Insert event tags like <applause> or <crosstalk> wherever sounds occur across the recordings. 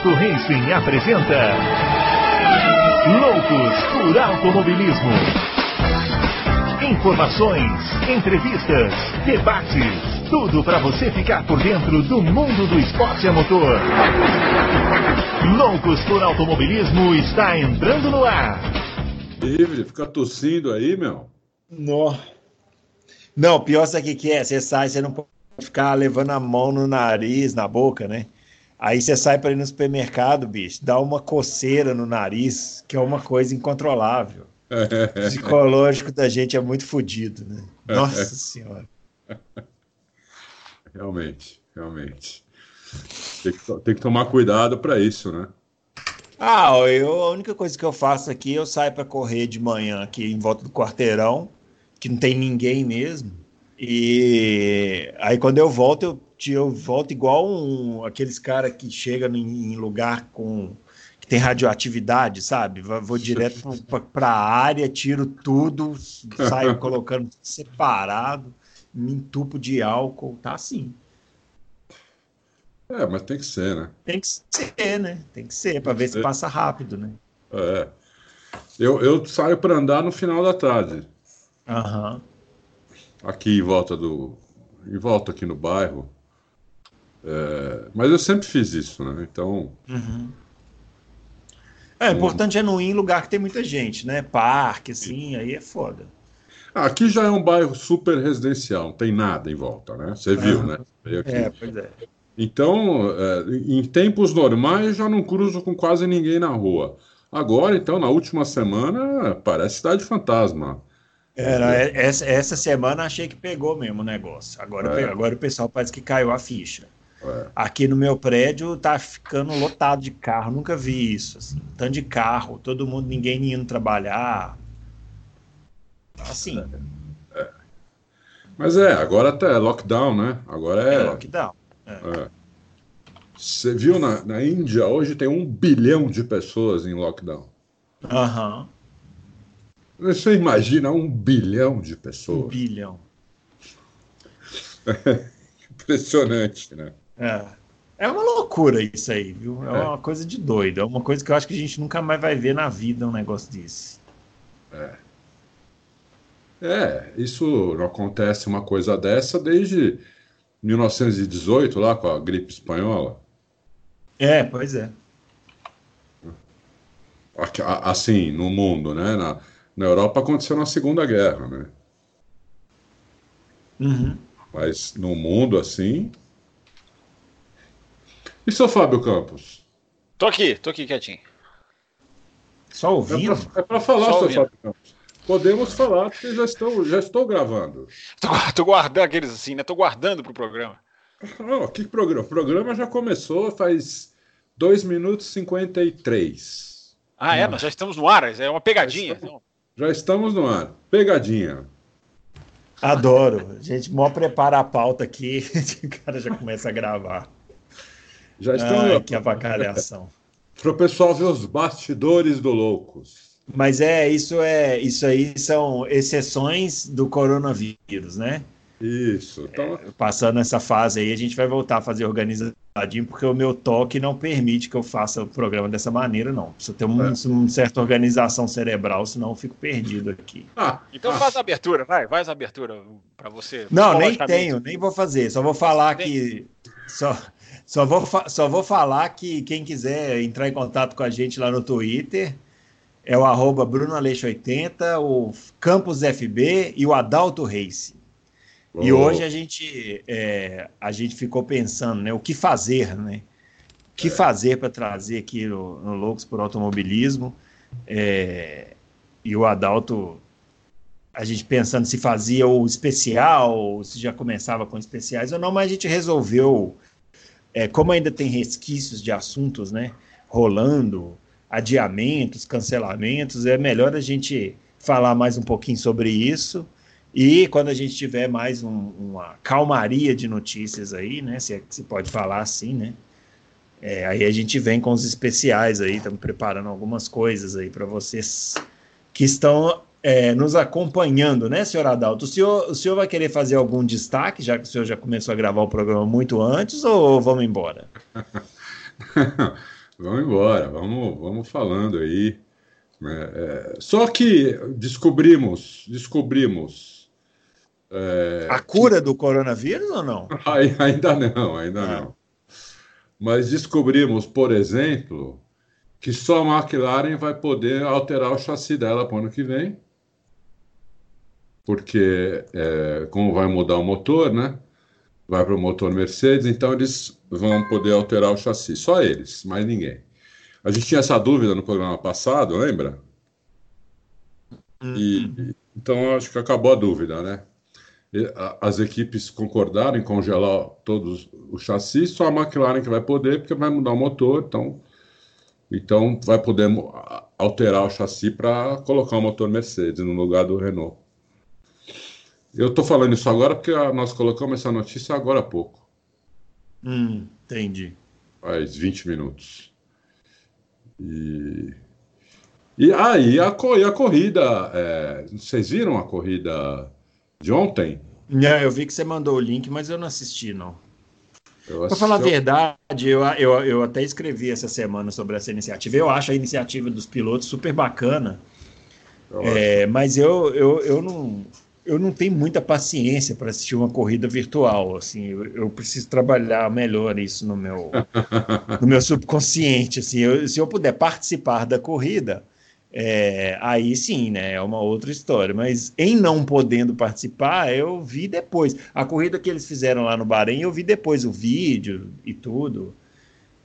Adalto Racing apresenta Loucos por Automobilismo. Informações, entrevistas, debates, tudo para você ficar por dentro do mundo do esporte a motor. Loucos por Automobilismo está entrando no ar. Livre, fica tossindo aí, meu. Não. Não, pior sabe o que é? Você sai, você não pode ficar levando a mão no nariz, na boca, né? Aí você sai para ir no supermercado, bicho, dá uma coceira no nariz, que é uma coisa incontrolável. O <laughs> psicológico da gente é muito fodido, né? <laughs> Nossa Senhora. Realmente, realmente. Tem que, tem que tomar cuidado para isso, né? Ah, eu, a única coisa que eu faço aqui, eu saio para correr de manhã aqui em volta do quarteirão, que não tem ninguém mesmo. E aí quando eu volto, eu, eu volto igual um, aqueles caras que chegam em, em, lugar com que tem radioatividade, sabe? Vou, direto para a área, tiro tudo, saio colocando separado, me entupo de álcool, tá assim. É, mas tem que ser, né? Tem que ser, né? Tem que ser, para ver se passa rápido, né? É. Eu, eu saio para andar no final da tarde. Aham. Uhum aqui em volta do. em volta aqui no bairro. É, mas eu sempre fiz isso, né? Então. Uhum. É, importante é não ir em lugar que tem muita gente, né? Parque, assim, aí é foda. Aqui já é um bairro super residencial, não tem nada em volta, né? Você viu, né? É, pois é. Então, é, em tempos normais, já não cruzo com quase ninguém na rua. Agora, então, na última semana, parece cidade fantasma. Era, é, essa, essa semana achei que pegou mesmo o negócio. Agora, é. agora o pessoal parece que caiu a ficha. É. Aqui no meu prédio tá ficando lotado de carro, nunca vi isso. Assim, tanto de carro, todo mundo, ninguém indo trabalhar. Assim. É. Mas é, agora tá lockdown, né? Agora é. é lockdown. É. Você viu na, na Índia, hoje tem um bilhão de pessoas em lockdown. Aham. Uhum. Você imagina um bilhão de pessoas? Um bilhão. <laughs> Impressionante, né? É. É uma loucura isso aí, viu? É, é, uma coisa de doido. É uma coisa que eu acho que a gente nunca mais vai ver na vida um negócio desse. É. É, isso não acontece uma coisa dessa desde 1918, lá com a gripe espanhola. É, pois é. Assim, no mundo, né? Na, na Europa aconteceu na Segunda Guerra, né? Uhum. Mas no mundo assim. E seu Fábio Campos? Tô aqui, tô aqui quietinho. Só ouvindo? É para falar, Só seu Fábio Campos. Podemos falar, porque já estou, já estou gravando. Tô, tô guardando aqueles assim, né? Tô guardando pro programa. Oh, que programa? O programa já começou faz 2 minutos e 53. Ah, é? Nós já estamos no ar, é uma pegadinha. Então. Já estamos no ar. Pegadinha. Adoro. A gente mó prepara a pauta aqui, <laughs> o cara já começa a gravar. Já estamos. Ai, que avacalhação. <laughs> Para o pessoal ver os bastidores do Loucos. Mas é, isso é, isso aí são exceções do coronavírus, né? Isso. Então... É, passando essa fase aí, a gente vai voltar a fazer organizadinho, porque o meu toque não permite que eu faça o programa dessa maneira, não. Precisa ter um, é. uma certa organização cerebral, senão eu fico perdido aqui. Ah, então ah. faz a abertura, vai, faz a abertura para você. Não, nem tenho, nem vou fazer. Só vou falar que. Só, só, vou, só vou falar que quem quiser entrar em contato com a gente lá no Twitter é o arroba BrunoAleixo80, o Campus FB e o Adalto Race. E hoje a gente, é, a gente ficou pensando, né? O que fazer, né? O que é. fazer para trazer aqui no, no Loucos por Automobilismo? É, e o Adalto, a gente pensando se fazia o especial, se já começava com especiais ou não, mas a gente resolveu, é, como ainda tem resquícios de assuntos, né? Rolando, adiamentos, cancelamentos, é melhor a gente falar mais um pouquinho sobre isso e quando a gente tiver mais um, uma calmaria de notícias aí, né? Se, é, se pode falar assim, né? É, aí a gente vem com os especiais aí, estamos preparando algumas coisas aí para vocês que estão é, nos acompanhando, né, senhor Adalto? O senhor, o senhor vai querer fazer algum destaque, já que o senhor já começou a gravar o programa muito antes, ou vamos embora? <laughs> Vamos embora, vamos, vamos falando aí. É, é, só que descobrimos, descobrimos. É, a cura que... do coronavírus ou não? <laughs> ainda não, ainda ah. não. Mas descobrimos, por exemplo, que só a McLaren vai poder alterar o chassi dela para o ano que vem, porque é, como vai mudar o motor, né? Vai para o motor Mercedes, então eles vão poder alterar o chassi. Só eles, mais ninguém. A gente tinha essa dúvida no programa passado, lembra? E, uhum. então acho que acabou a dúvida, né? As equipes concordaram em congelar todos os chassis, só a McLaren que vai poder, porque vai mudar o motor, então então, vai poder alterar o chassi para colocar o motor Mercedes no lugar do Renault. Eu estou falando isso agora porque nós colocamos essa notícia agora há pouco. Hum, entendi. Faz 20 minutos. E, e aí ah, a, e a corrida. É... Vocês viram a corrida de ontem? Não, eu vi que você mandou o link, mas eu não assisti, não. Para falar a verdade, eu, eu, eu até escrevi essa semana sobre essa iniciativa. Eu acho a iniciativa dos pilotos super bacana, é, mas eu, eu, eu, não, eu não tenho muita paciência para assistir uma corrida virtual. Assim, eu, eu, preciso trabalhar melhor isso no meu, <laughs> no meu subconsciente. Assim, eu, se eu puder participar da corrida, é, aí sim, né? É uma outra história. Mas em não podendo participar, eu vi depois. A corrida que eles fizeram lá no Bahrein, eu vi depois o vídeo e tudo.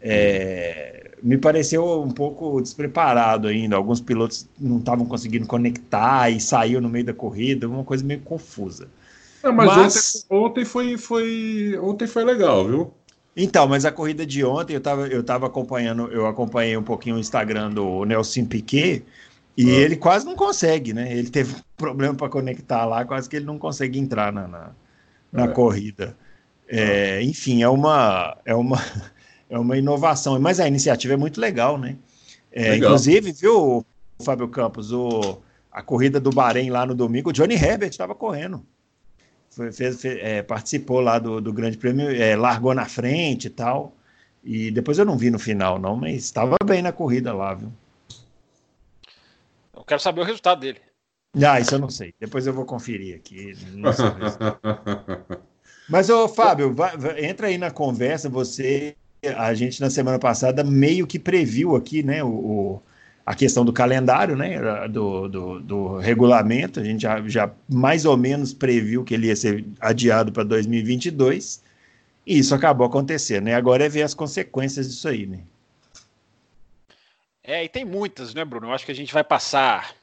É, me pareceu um pouco despreparado ainda. Alguns pilotos não estavam conseguindo conectar e saiu no meio da corrida, uma coisa meio confusa. É, mas, mas... Ontem, ontem, foi, foi, ontem foi legal, viu? Então, mas a corrida de ontem eu estava eu tava acompanhando, eu acompanhei um pouquinho o Instagram do Nelson Piquet e ah. ele quase não consegue, né? Ele teve <laughs> problema para conectar lá, quase que ele não consegue entrar na, na, na é. corrida. É, ah. Enfim, é uma, é, uma, <laughs> é uma inovação, mas a iniciativa é muito legal, né? É, legal. Inclusive, viu, Fábio Campos, o, a corrida do Bahrein lá no domingo, o Johnny Herbert estava correndo foi, fez, fez, é, participou lá do, do Grande Prêmio, é, largou na frente e tal. E depois eu não vi no final, não, mas estava bem na corrida lá, viu? Eu quero saber o resultado dele. Ah, isso eu não sei. Depois eu vou conferir aqui. <laughs> Mas, ô, Fábio, vai, vai, entra aí na conversa. Você, a gente na semana passada meio que previu aqui, né, o, o a questão do calendário, né, do, do, do, regulamento, a gente já, já mais ou menos previu que ele ia ser adiado para 2022, e isso acabou acontecendo, né? Agora é ver as consequências disso aí, né? É, e tem muitas, né, Bruno? Eu acho que a gente vai passar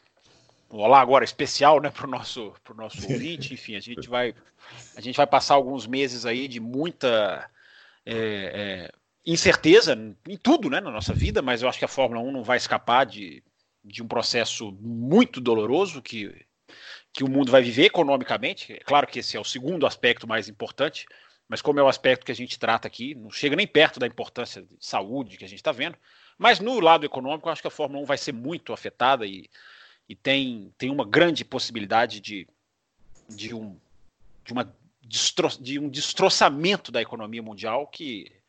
olá agora especial, né, para o nosso, pro nosso <laughs> ouvinte, enfim, a gente vai a gente vai passar alguns meses aí de muita é, é, incerteza em tudo né, na nossa vida, mas eu acho que a Fórmula 1 não vai escapar de, de um processo muito doloroso que, que o mundo vai viver economicamente. É claro que esse é o segundo aspecto mais importante, mas como é o aspecto que a gente trata aqui, não chega nem perto da importância de saúde que a gente está vendo. Mas no lado econômico, eu acho que a Fórmula 1 vai ser muito afetada e, e tem, tem uma grande possibilidade de, de, um, de, uma, de um destroçamento da economia mundial que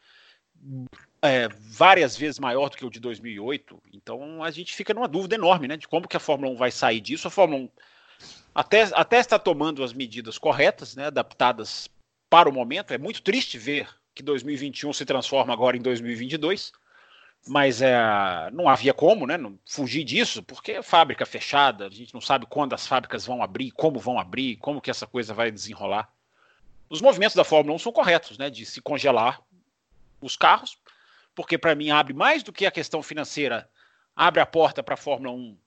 é, várias vezes maior do que o de 2008. Então a gente fica numa dúvida enorme, né, de como que a Fórmula 1 vai sair disso. A Fórmula 1 até, até está tomando as medidas corretas, né, adaptadas para o momento. É muito triste ver que 2021 se transforma agora em 2022, mas é, não havia como, né, não fugir disso, porque é fábrica fechada, a gente não sabe quando as fábricas vão abrir, como vão abrir, como que essa coisa vai desenrolar. Os movimentos da Fórmula 1 são corretos, né, de se congelar os carros, porque para mim abre mais do que a questão financeira, abre a porta para a Fórmula 1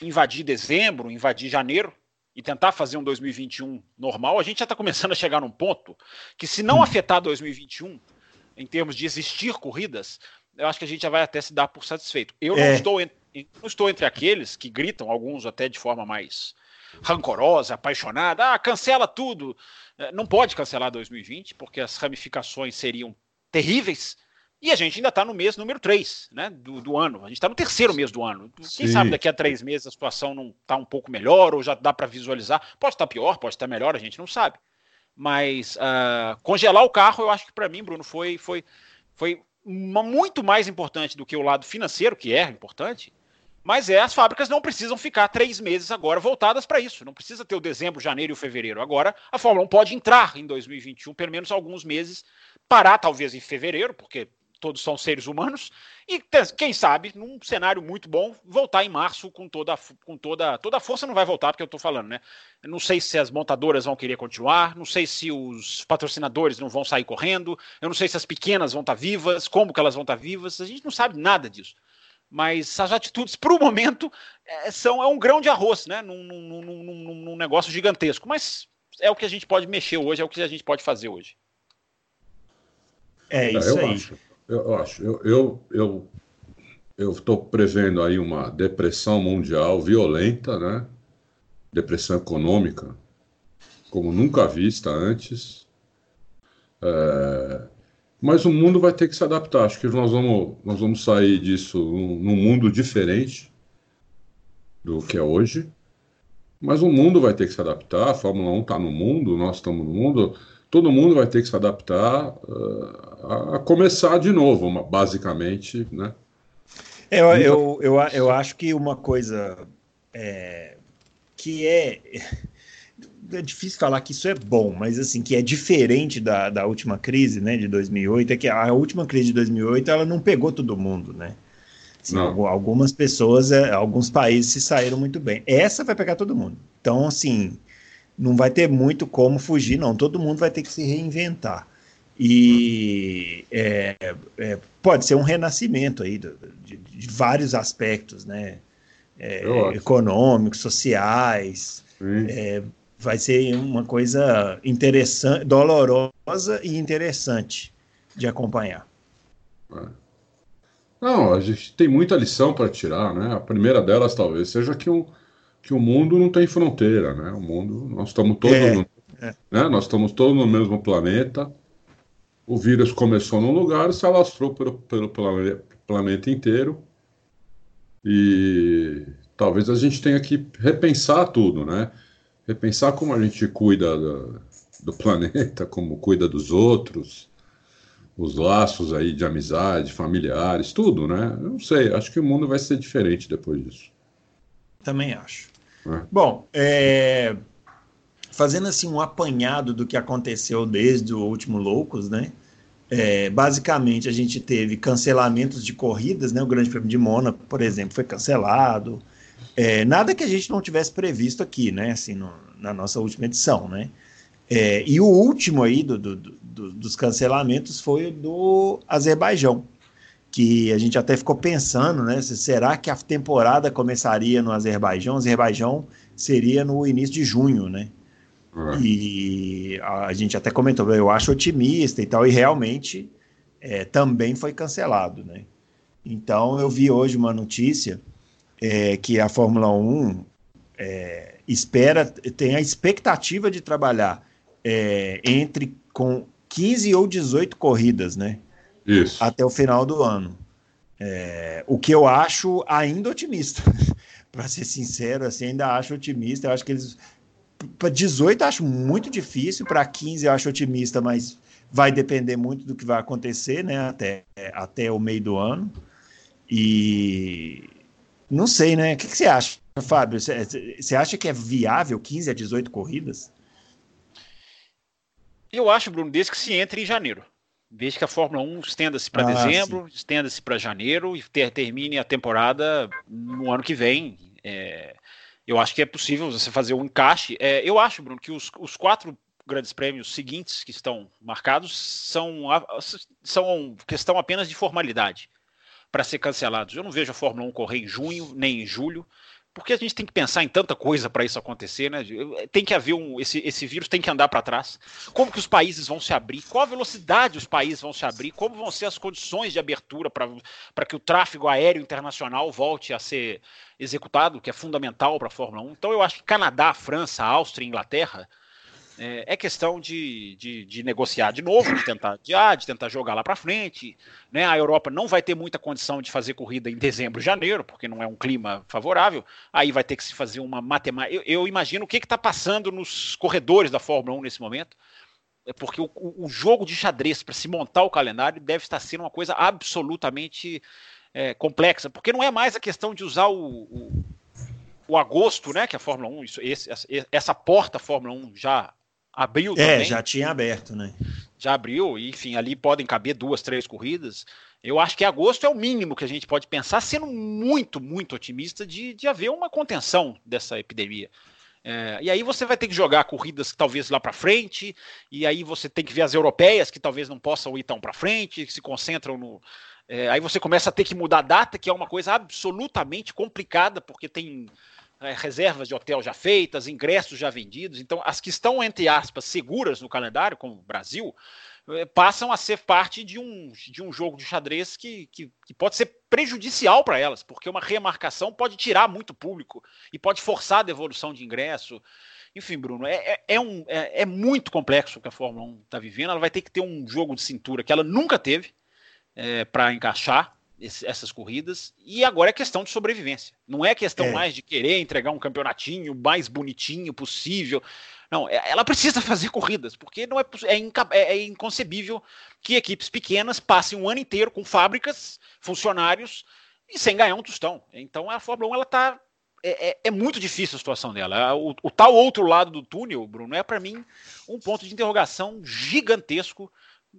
invadir dezembro, invadir janeiro e tentar fazer um 2021 normal. A gente já está começando a chegar num ponto que, se não hum. afetar 2021, em termos de existir corridas, eu acho que a gente já vai até se dar por satisfeito. Eu é. não, estou, não estou entre aqueles que gritam, alguns até de forma mais rancorosa, apaixonada, ah, cancela tudo. Não pode cancelar 2020, porque as ramificações seriam terríveis. E a gente ainda está no mês número 3 né, do, do ano. A gente está no terceiro mês do ano. Quem Sim. sabe daqui a três meses a situação não está um pouco melhor ou já dá para visualizar. Pode estar tá pior, pode estar tá melhor, a gente não sabe. Mas uh, congelar o carro, eu acho que para mim, Bruno, foi, foi Foi muito mais importante do que o lado financeiro, que é importante, mas é as fábricas não precisam ficar três meses agora voltadas para isso. Não precisa ter o dezembro, janeiro e o fevereiro. Agora a Fórmula 1 pode entrar em 2021, pelo menos alguns meses, parar talvez em fevereiro, porque todos são seres humanos, e quem sabe, num cenário muito bom, voltar em março com toda, com toda, toda a força não vai voltar, porque eu estou falando, né? Eu não sei se as montadoras vão querer continuar, não sei se os patrocinadores não vão sair correndo, eu não sei se as pequenas vão estar tá vivas, como que elas vão estar tá vivas, a gente não sabe nada disso. Mas as atitudes, para o momento, é, são é um grão de arroz, né? Num, num, num, num negócio gigantesco. Mas é o que a gente pode mexer hoje, é o que a gente pode fazer hoje. É isso eu aí. Acho, eu acho. Eu eu eu eu estou prevendo aí uma depressão mundial violenta, né? Depressão econômica, como nunca vista antes. É, mas o mundo vai ter que se adaptar. Acho que nós vamos, nós vamos sair disso num mundo diferente do que é hoje. Mas o mundo vai ter que se adaptar. A Fórmula 1 está no mundo, nós estamos no mundo todo mundo vai ter que se adaptar uh, a começar de novo, basicamente, né? Eu, eu, eu, eu acho que uma coisa é, que é <laughs> é difícil falar que isso é bom, mas assim, que é diferente da, da última crise, né, de 2008, é que a última crise de 2008, ela não pegou todo mundo, né? Assim, algumas pessoas, é, alguns países se saíram muito bem. Essa vai pegar todo mundo. Então, assim, não vai ter muito como fugir, não. Todo mundo vai ter que se reinventar. E é, é, pode ser um renascimento aí de, de, de vários aspectos, né? É, econômicos, sociais. É, vai ser uma coisa interessante, dolorosa e interessante de acompanhar. É. Não, a gente tem muita lição para tirar, né? A primeira delas talvez seja que um, que o mundo não tem fronteira, né? O mundo, nós estamos todos, é, no, é. Né? nós estamos todos no mesmo planeta. O vírus começou num lugar e se alastrou pelo, pelo planeta inteiro. E talvez a gente tenha que repensar tudo, né? Repensar como a gente cuida do, do planeta, como cuida dos outros, os laços aí de amizade, familiares, tudo, né? Eu não sei, acho que o mundo vai ser diferente depois disso. Também acho. É. Bom, é, fazendo assim um apanhado do que aconteceu desde o último Loucos, né? É, basicamente, a gente teve cancelamentos de corridas, né? O Grande Prêmio de Mônaco, por exemplo, foi cancelado. É, nada que a gente não tivesse previsto aqui, né? Assim, no, na nossa última edição, né? É, e o último aí do, do, do, dos cancelamentos foi do Azerbaijão, que a gente até ficou pensando, né? Será que a temporada começaria no Azerbaijão? O Azerbaijão seria no início de junho, né? Uhum. E a gente até comentou, eu acho otimista e tal, e realmente é, também foi cancelado, né? Então eu vi hoje uma notícia é, que a Fórmula 1 é, espera, tem a expectativa de trabalhar é, entre com 15 ou 18 corridas, né? Isso. até o final do ano. É, o que eu acho ainda otimista, <laughs> para ser sincero, assim, ainda acho otimista. Eu acho que eles. Para 18 acho muito difícil, para 15 eu acho otimista, mas vai depender muito do que vai acontecer, né? Até, até o meio do ano. E não sei, né? O que, que você acha, Fábio? Você, você acha que é viável 15 a 18 corridas? Eu acho, Bruno, desde que se entre em janeiro. Desde que a Fórmula 1 estenda-se para ah, dezembro, estenda-se para janeiro e ter, termine a temporada no ano que vem. É, eu acho que é possível você fazer um encaixe. É, eu acho, Bruno, que os, os quatro grandes prêmios seguintes que estão marcados são, são questão apenas de formalidade para ser cancelados. Eu não vejo a Fórmula 1 correr em junho nem em julho porque a gente tem que pensar em tanta coisa para isso acontecer, né? Tem que haver um. Esse, esse vírus tem que andar para trás. Como que os países vão se abrir? Qual a velocidade os países vão se abrir? Como vão ser as condições de abertura para que o tráfego aéreo internacional volte a ser executado, que é fundamental para a Fórmula 1? Então eu acho que Canadá, França, Áustria, Inglaterra é, é questão de, de, de, negociar de novo, de tentar adiar, de tentar jogar lá para frente. Né? A Europa não vai ter muita condição de fazer corrida em dezembro, janeiro, porque não é um clima favorável. Aí vai ter que se fazer uma matemática. Eu, eu imagino o que está passando nos corredores da Fórmula 1 nesse momento. é porque o, o jogo de xadrez para se montar o calendário deve estar sendo uma coisa absolutamente é, complexa, porque não é mais a questão de usar o, o, o agosto, né? Que a Fórmula 1, isso, esse, essa porta Fórmula 1 já abriu é, também. já tinha aberto, né? Já abriu, e, enfim, ali podem caber duas, três corridas. Eu acho que agosto é o mínimo que a gente pode pensar, sendo muito, muito otimista de, de haver uma contenção dessa epidemia. É, e aí você vai ter que jogar corridas talvez lá para frente, e aí você tem que ver as europeias que talvez não possam ir tão para frente, que se concentram no. É, aí você começa a ter que mudar a data, que é uma coisa absolutamente complicada, porque tem é, reservas de hotel já feitas, ingressos já vendidos. Então, as que estão, entre aspas, seguras no calendário, como o Brasil, é, passam a ser parte de um, de um jogo de xadrez que, que, que pode ser prejudicial para elas, porque uma remarcação pode tirar muito público e pode forçar a devolução de ingresso. Enfim, Bruno, é, é, é um, é, é, muito complexo o que a Fórmula 1 está vivendo. Ela vai ter que ter um jogo de cintura que ela nunca teve é, para encaixar esse, essas corridas. E agora é questão de sobrevivência. Não é questão é. mais de querer entregar um campeonatinho mais bonitinho possível. Não, é, ela precisa <laughs> fazer corridas, porque não é, é, é, é, inconcebível que equipes pequenas passem um ano inteiro com fábricas, funcionários e sem ganhar um tostão. Então a Fórmula 1 ela tá é, é, é, muito difícil a situação dela. O, o tal outro lado do túnel, Bruno, é para mim um ponto de interrogação gigantesco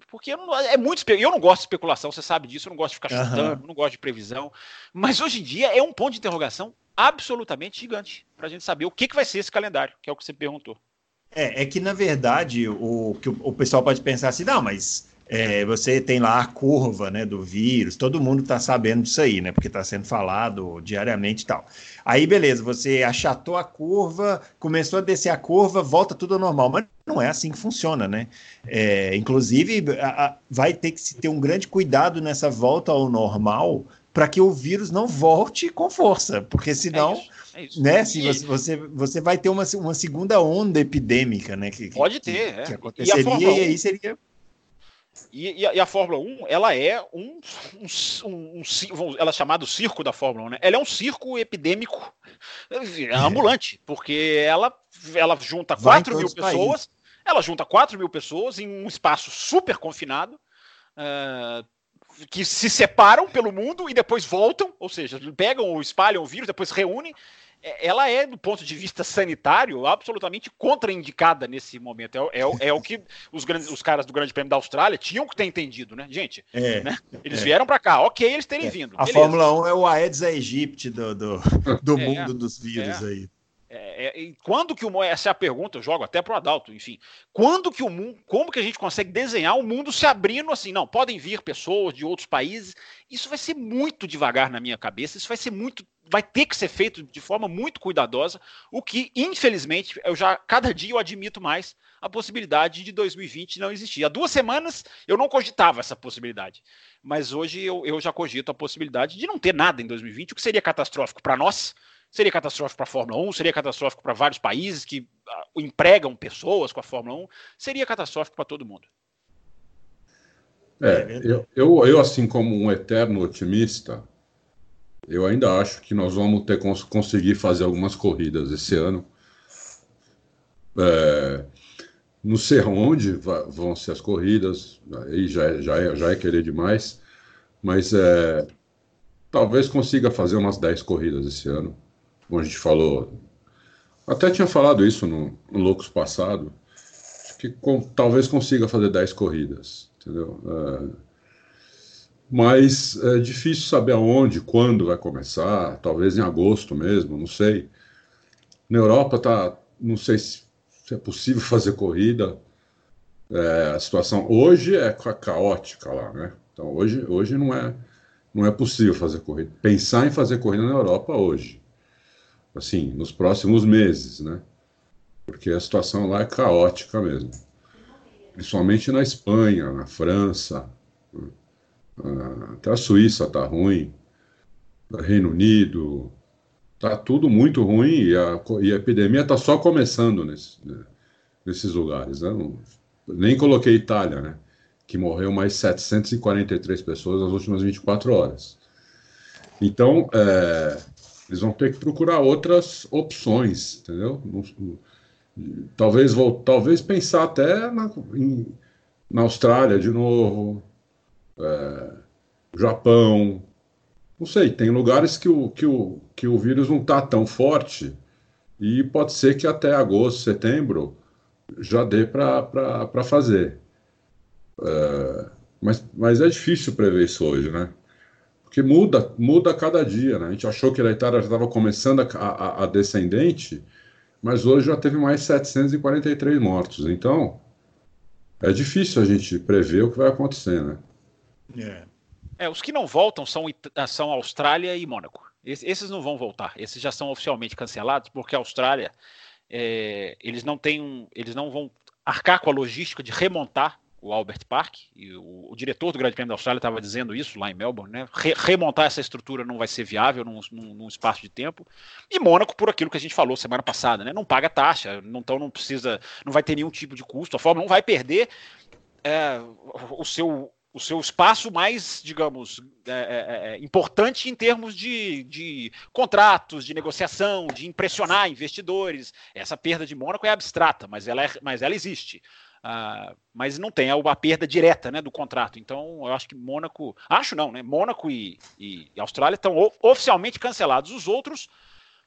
porque não, é muito eu não gosto de especulação, você sabe disso, eu não gosto de ficar chutando, uhum. não gosto de previsão, mas hoje em dia é um ponto de interrogação absolutamente gigante para a gente saber o que, que vai ser esse calendário, que é o que você perguntou. É, é que, na verdade, o que o, o pessoal pode pensar assim, não, mas é, você tem lá a curva né, do vírus, todo mundo está sabendo disso aí, né? Porque está sendo falado diariamente e tal. Aí, beleza, você achatou a curva, começou a descer a curva, volta tudo ao normal. Mas não é assim que funciona, né? É, inclusive, a, a, vai ter que se ter um grande cuidado nessa volta ao normal para que o vírus não volte com força, porque senão. É isso é isso. Né? Se você, você, você vai ter uma, uma segunda onda epidêmica, né? Que, Pode ter, que, é. que aconteceria e, e aí seria. E, e, a, e, a, Fórmula 1, ela é um, um, um, um, ela é chamada circo da Fórmula 1, né? Ela é um circo epidêmico é ambulante, porque ela, ela junta 4 mil pessoas, países. ela junta 4 mil pessoas em um espaço super confinado, uh, que se separam pelo mundo e depois voltam, ou seja, pegam ou espalham o vírus, depois reúnem ela é, do ponto de vista sanitário, absolutamente contraindicada nesse momento. É, é, é o que os, grandes, os caras do Grande Prêmio da Austrália tinham que ter entendido, né, gente? É, né? Eles é. vieram para cá, ok, eles terem é. vindo. A beleza. Fórmula 1 é o Aedes aegypti do, do, do <laughs> mundo dos vírus aí. É, é, quando que o essa é a pergunta, eu jogo até para o Adalto, enfim. Quando que o mundo, como que a gente consegue desenhar o mundo se abrindo assim? Não, podem vir pessoas de outros países. Isso vai ser muito devagar na minha cabeça, isso vai ser muito, vai ter que ser feito de forma muito cuidadosa, o que, infelizmente, eu já, cada dia eu admito mais a possibilidade de 2020 não existir. Há duas semanas eu não cogitava essa possibilidade, mas hoje eu, eu já cogito a possibilidade de não ter nada em 2020, o que seria catastrófico para nós, seria catastrófico para a Fórmula 1, seria catastrófico para vários países que uh, empregam pessoas com a Fórmula 1, seria catastrófico para todo mundo. É, eu, eu, assim como um eterno otimista, eu ainda acho que nós vamos ter cons conseguir fazer algumas corridas esse ano. É, não sei onde vão ser as corridas, aí já, já, é, já é querer demais, mas é, talvez consiga fazer umas 10 corridas esse ano como a gente falou, até tinha falado isso no, no Loucos passado, que com, talvez consiga fazer 10 corridas, entendeu? É, mas é difícil saber aonde, quando vai começar, talvez em agosto mesmo, não sei. Na Europa tá, não sei se, é possível <laughs> fazer corrida. É, a situação hoje é caótica lá, né? Então hoje, hoje não é não é possível fazer corrida. Pensar em fazer corrida na Europa hoje assim, nos próximos meses, né? Porque a situação lá é caótica mesmo. Principalmente na Espanha, na França, né? ah, até a Suíça está ruim, Reino Unido, está tudo muito ruim e a, e a epidemia está só começando nesse, né? nesses lugares. Né? Não, nem coloquei Itália, né? que morreu mais 743 pessoas nas últimas 24 horas. Então, é, eles vão ter que procurar outras opções, entendeu? Talvez, vou, talvez pensar até na, em, na Austrália de novo, é, Japão. Não sei, tem lugares que o, que o, que o vírus não está tão forte e pode ser que até agosto, setembro já dê para fazer. É, mas, mas é difícil prever isso hoje, né? Porque muda, muda a cada dia, né? A gente achou que a Itália já estava começando a, a, a descendente, mas hoje já teve mais 743 mortos. Então, é difícil a gente prever o que vai acontecer, né? É. é os que não voltam são, são Austrália e Mônaco. Esses não vão voltar. Esses já são oficialmente cancelados, porque a Austrália é, eles não têm um, eles não vão arcar com a logística de remontar o Albert Park, e o, o, diretor do Grande Prêmio da Austrália estava dizendo isso lá em Melbourne, né? Re, remontar essa estrutura não vai ser viável num, num, num, espaço de tempo. E Mônaco, por aquilo que a gente falou semana passada, né? Não paga taxa, então não precisa, não vai ter nenhum tipo de custo, a Fórmula não vai perder é, o seu o seu espaço mais, digamos, é, é, é, é, importante em termos de, de, contratos, de negociação, de impressionar investidores. Essa perda de Mônaco é abstrata, mas ela, é, mas ela existe. Uh, mas não tem a, a, perda direta né, do contrato. Então, eu acho que Mônaco. Acho não, né? Mônaco e, e, e Austrália estão oficialmente cancelados. Os outros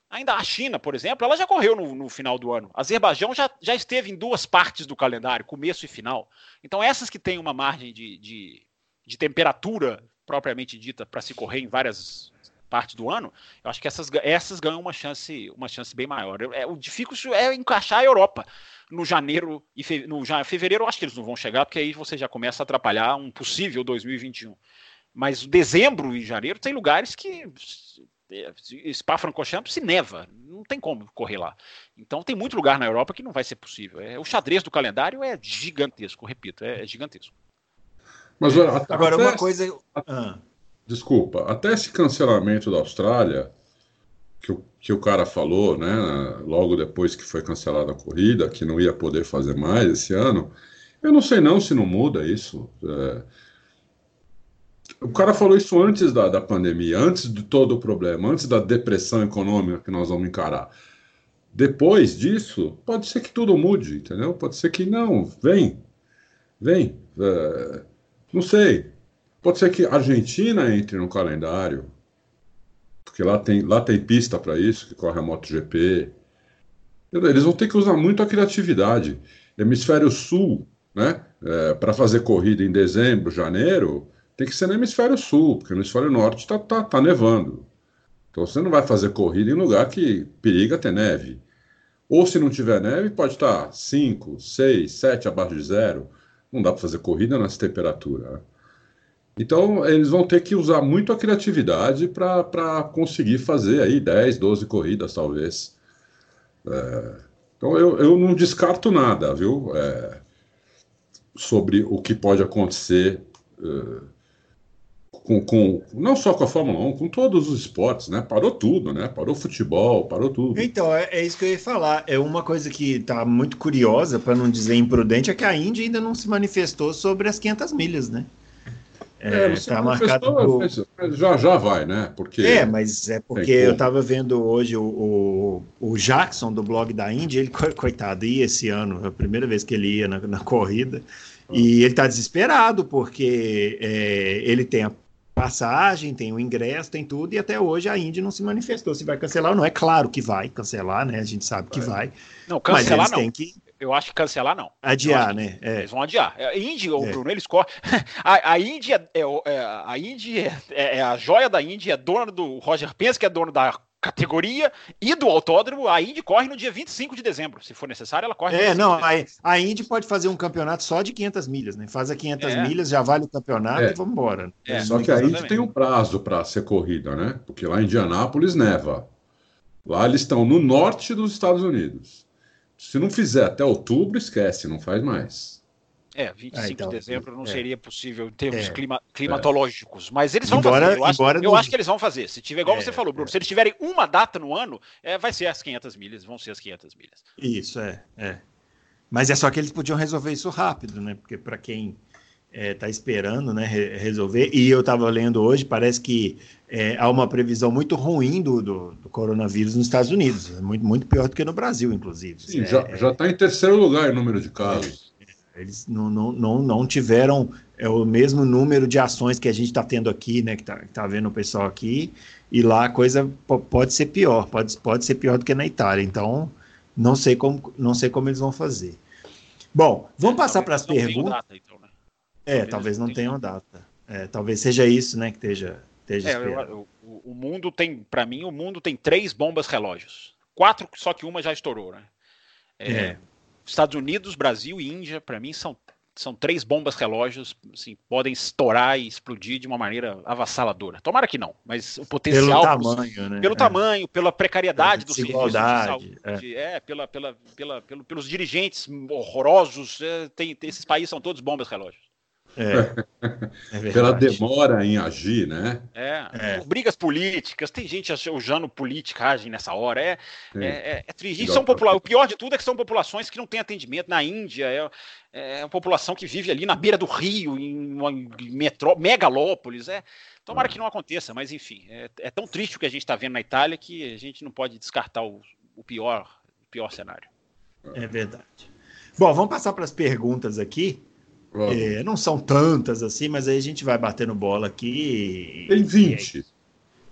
Ainda a China, por exemplo, ela já correu no, no, final do ano. Azerbaijão já, já esteve em duas partes do calendário, começo e final. Então, essas que têm uma margem de, de, de temperatura propriamente dita para se correr em várias partes do ano, eu acho que essas, essas ganham uma chance, uma chance bem maior. É, o difícil é encaixar a Europa no janeiro e fe, no já, fevereiro. Eu acho que eles não vão chegar, porque aí você já começa a atrapalhar um possível 2021. Mas dezembro e janeiro tem lugares que é, Spa-Francorchamps se neva, não tem como correr lá. Então tem muito lugar na Europa que não vai ser possível. É, o xadrez do calendário é gigantesco, repito, é, é gigantesco. Mas olha, agora até, uma coisa. Ah. Desculpa, até esse cancelamento da Austrália que o, que o cara falou, né, logo depois que foi cancelada a corrida, que não ia poder fazer mais esse ano, eu não sei não se não muda isso. É, o cara falou isso antes da, da pandemia, antes de todo o problema, antes da depressão econômica que nós vamos encarar. Depois disso, pode ser que tudo mude, entendeu? Pode ser que não, vem, vem. É, não sei. Pode ser que a Argentina entre no calendário, porque lá tem, lá tem pista para isso, que corre a MotoGP. Eles vão ter que usar muito a criatividade. Hemisfério Sul, né? É, para fazer corrida em dezembro, janeiro, tem que ser no hemisfério sul, porque no hemisfério norte está tá, tá nevando. Então você não vai fazer corrida em lugar que periga ter neve. Ou se não tiver neve, pode estar 5, 6, 7 abaixo de zero. Não dá para fazer corrida nessa temperatura. Então eles vão ter que usar muito a criatividade para conseguir fazer aí 10, 12 corridas, talvez. É, então eu, eu não descarto nada, viu? É, sobre o que pode acontecer. É, com, com, não só com a Fórmula 1, com todos os esportes, né? Parou tudo, né? Parou futebol, parou tudo. Então, é, é isso que eu ia falar. É uma coisa que está muito curiosa, para não dizer imprudente, é que a Índia ainda não se manifestou sobre as 500 milhas, né? É, é tá marcado por... já já vai, né? Porque é, mas é porque eu estava vendo hoje o, o, o, Jackson do blog da Índia, ele <laughs> coitado ia esse ano, é a primeira vez que ele ia na, na corrida, e ele está desesperado porque é, ele tem a passagem, tem o ingresso, tem tudo, e até hoje a Indy não se manifestou se vai cancelar ou não. É claro que vai cancelar, né? A gente sabe que vai. Não, cancelar não. Que... Eu acho que cancelar não. Adiar, né? É. Eles vão adiar. A é, Indy, o é. Bruno, eles correm. <laughs> A, a Indy, é, é, a Indy é, é, a joia da Indy, é dona do Roger Penske, que é dono da categoria e do autódromo, a Indy corre no dia 25 de dezembro. Se for necessário, ela corre. É, não, a, a Indy pode fazer um campeonato só de 500 milhas, né? Faz a 500 é. milhas, já vale o campeonato é. e vamos embora. É. Só que a Indy tem um prazo para ser corrida, né? Porque lá em Indianápolis neva. Lá eles estão no norte dos Estados Unidos. Se não fizer até outubro, esquece, não faz mais. É, 25 ah, então, de dezembro não é. seria possível em termos é, clima, climatológicos, mas eles vão embora, fazer. Eu, acho, eu acho, que eles vão fazer. Se tiver, igual é, você falou, Bruno, é. se eles tiverem uma data no ano, é, vai ser as 500 milhas, vão ser as 500 milhas. Isso, é, é. Mas é só que eles podiam resolver isso rápido, né? Porque para quem está é, tá esperando né, resolver. E eu estava lendo hoje, parece que é, há uma previsão muito ruim do, do, do, coronavírus nos Estados Unidos, muito, muito pior do que no Brasil, inclusive. Sim, é, já está em terceiro lugar em número de casos. É, eles não, não, não, não tiveram é, o mesmo número de ações que a gente está tendo aqui, né? Que está tá vendo o pessoal aqui, e lá a coisa pode ser pior, pode, pode ser pior do que na Itália. Então, não sei como, não sei como eles vão fazer. Bom, vamos passar para as perguntas. Data, então, né? É, talvez não tenham data. É, talvez seja isso, né, que esteja, esteja é, eu, o, o, mundo tem, para mim, o mundo tem três bombas relógios. Quatro, só que uma já estourou, né? É, é. Estados Unidos, Brasil e Índia, para mim, são são três bombas relógios, assim, podem estourar e explodir de uma maneira avassaladora. Tomara que não, mas o potencial. Pelo tamanho, né? Pelo é. tamanho, pela precariedade do serviço de saúde, é. é pela, pela, pela, pelo, pelos dirigentes horrorosos. É, tem, esses países são todos bombas relógios. É. <laughs> é Pela demora em agir, né? É. é. Brigas políticas, tem gente usando politicagem nessa hora. É, é, é, é triste. São popula... O pior de tudo é que são populações que não têm atendimento. Na Índia, é, é uma população que vive ali na beira do rio, em uma metró... megalópolis. É. Tomara que não aconteça, mas enfim, é, é tão triste o que a gente está vendo na Itália que a gente não pode descartar o, o pior, o pior cenário. É verdade. Bom, vamos passar para as perguntas aqui. É, não são tantas assim, mas aí a gente vai batendo bola aqui. Tem 20.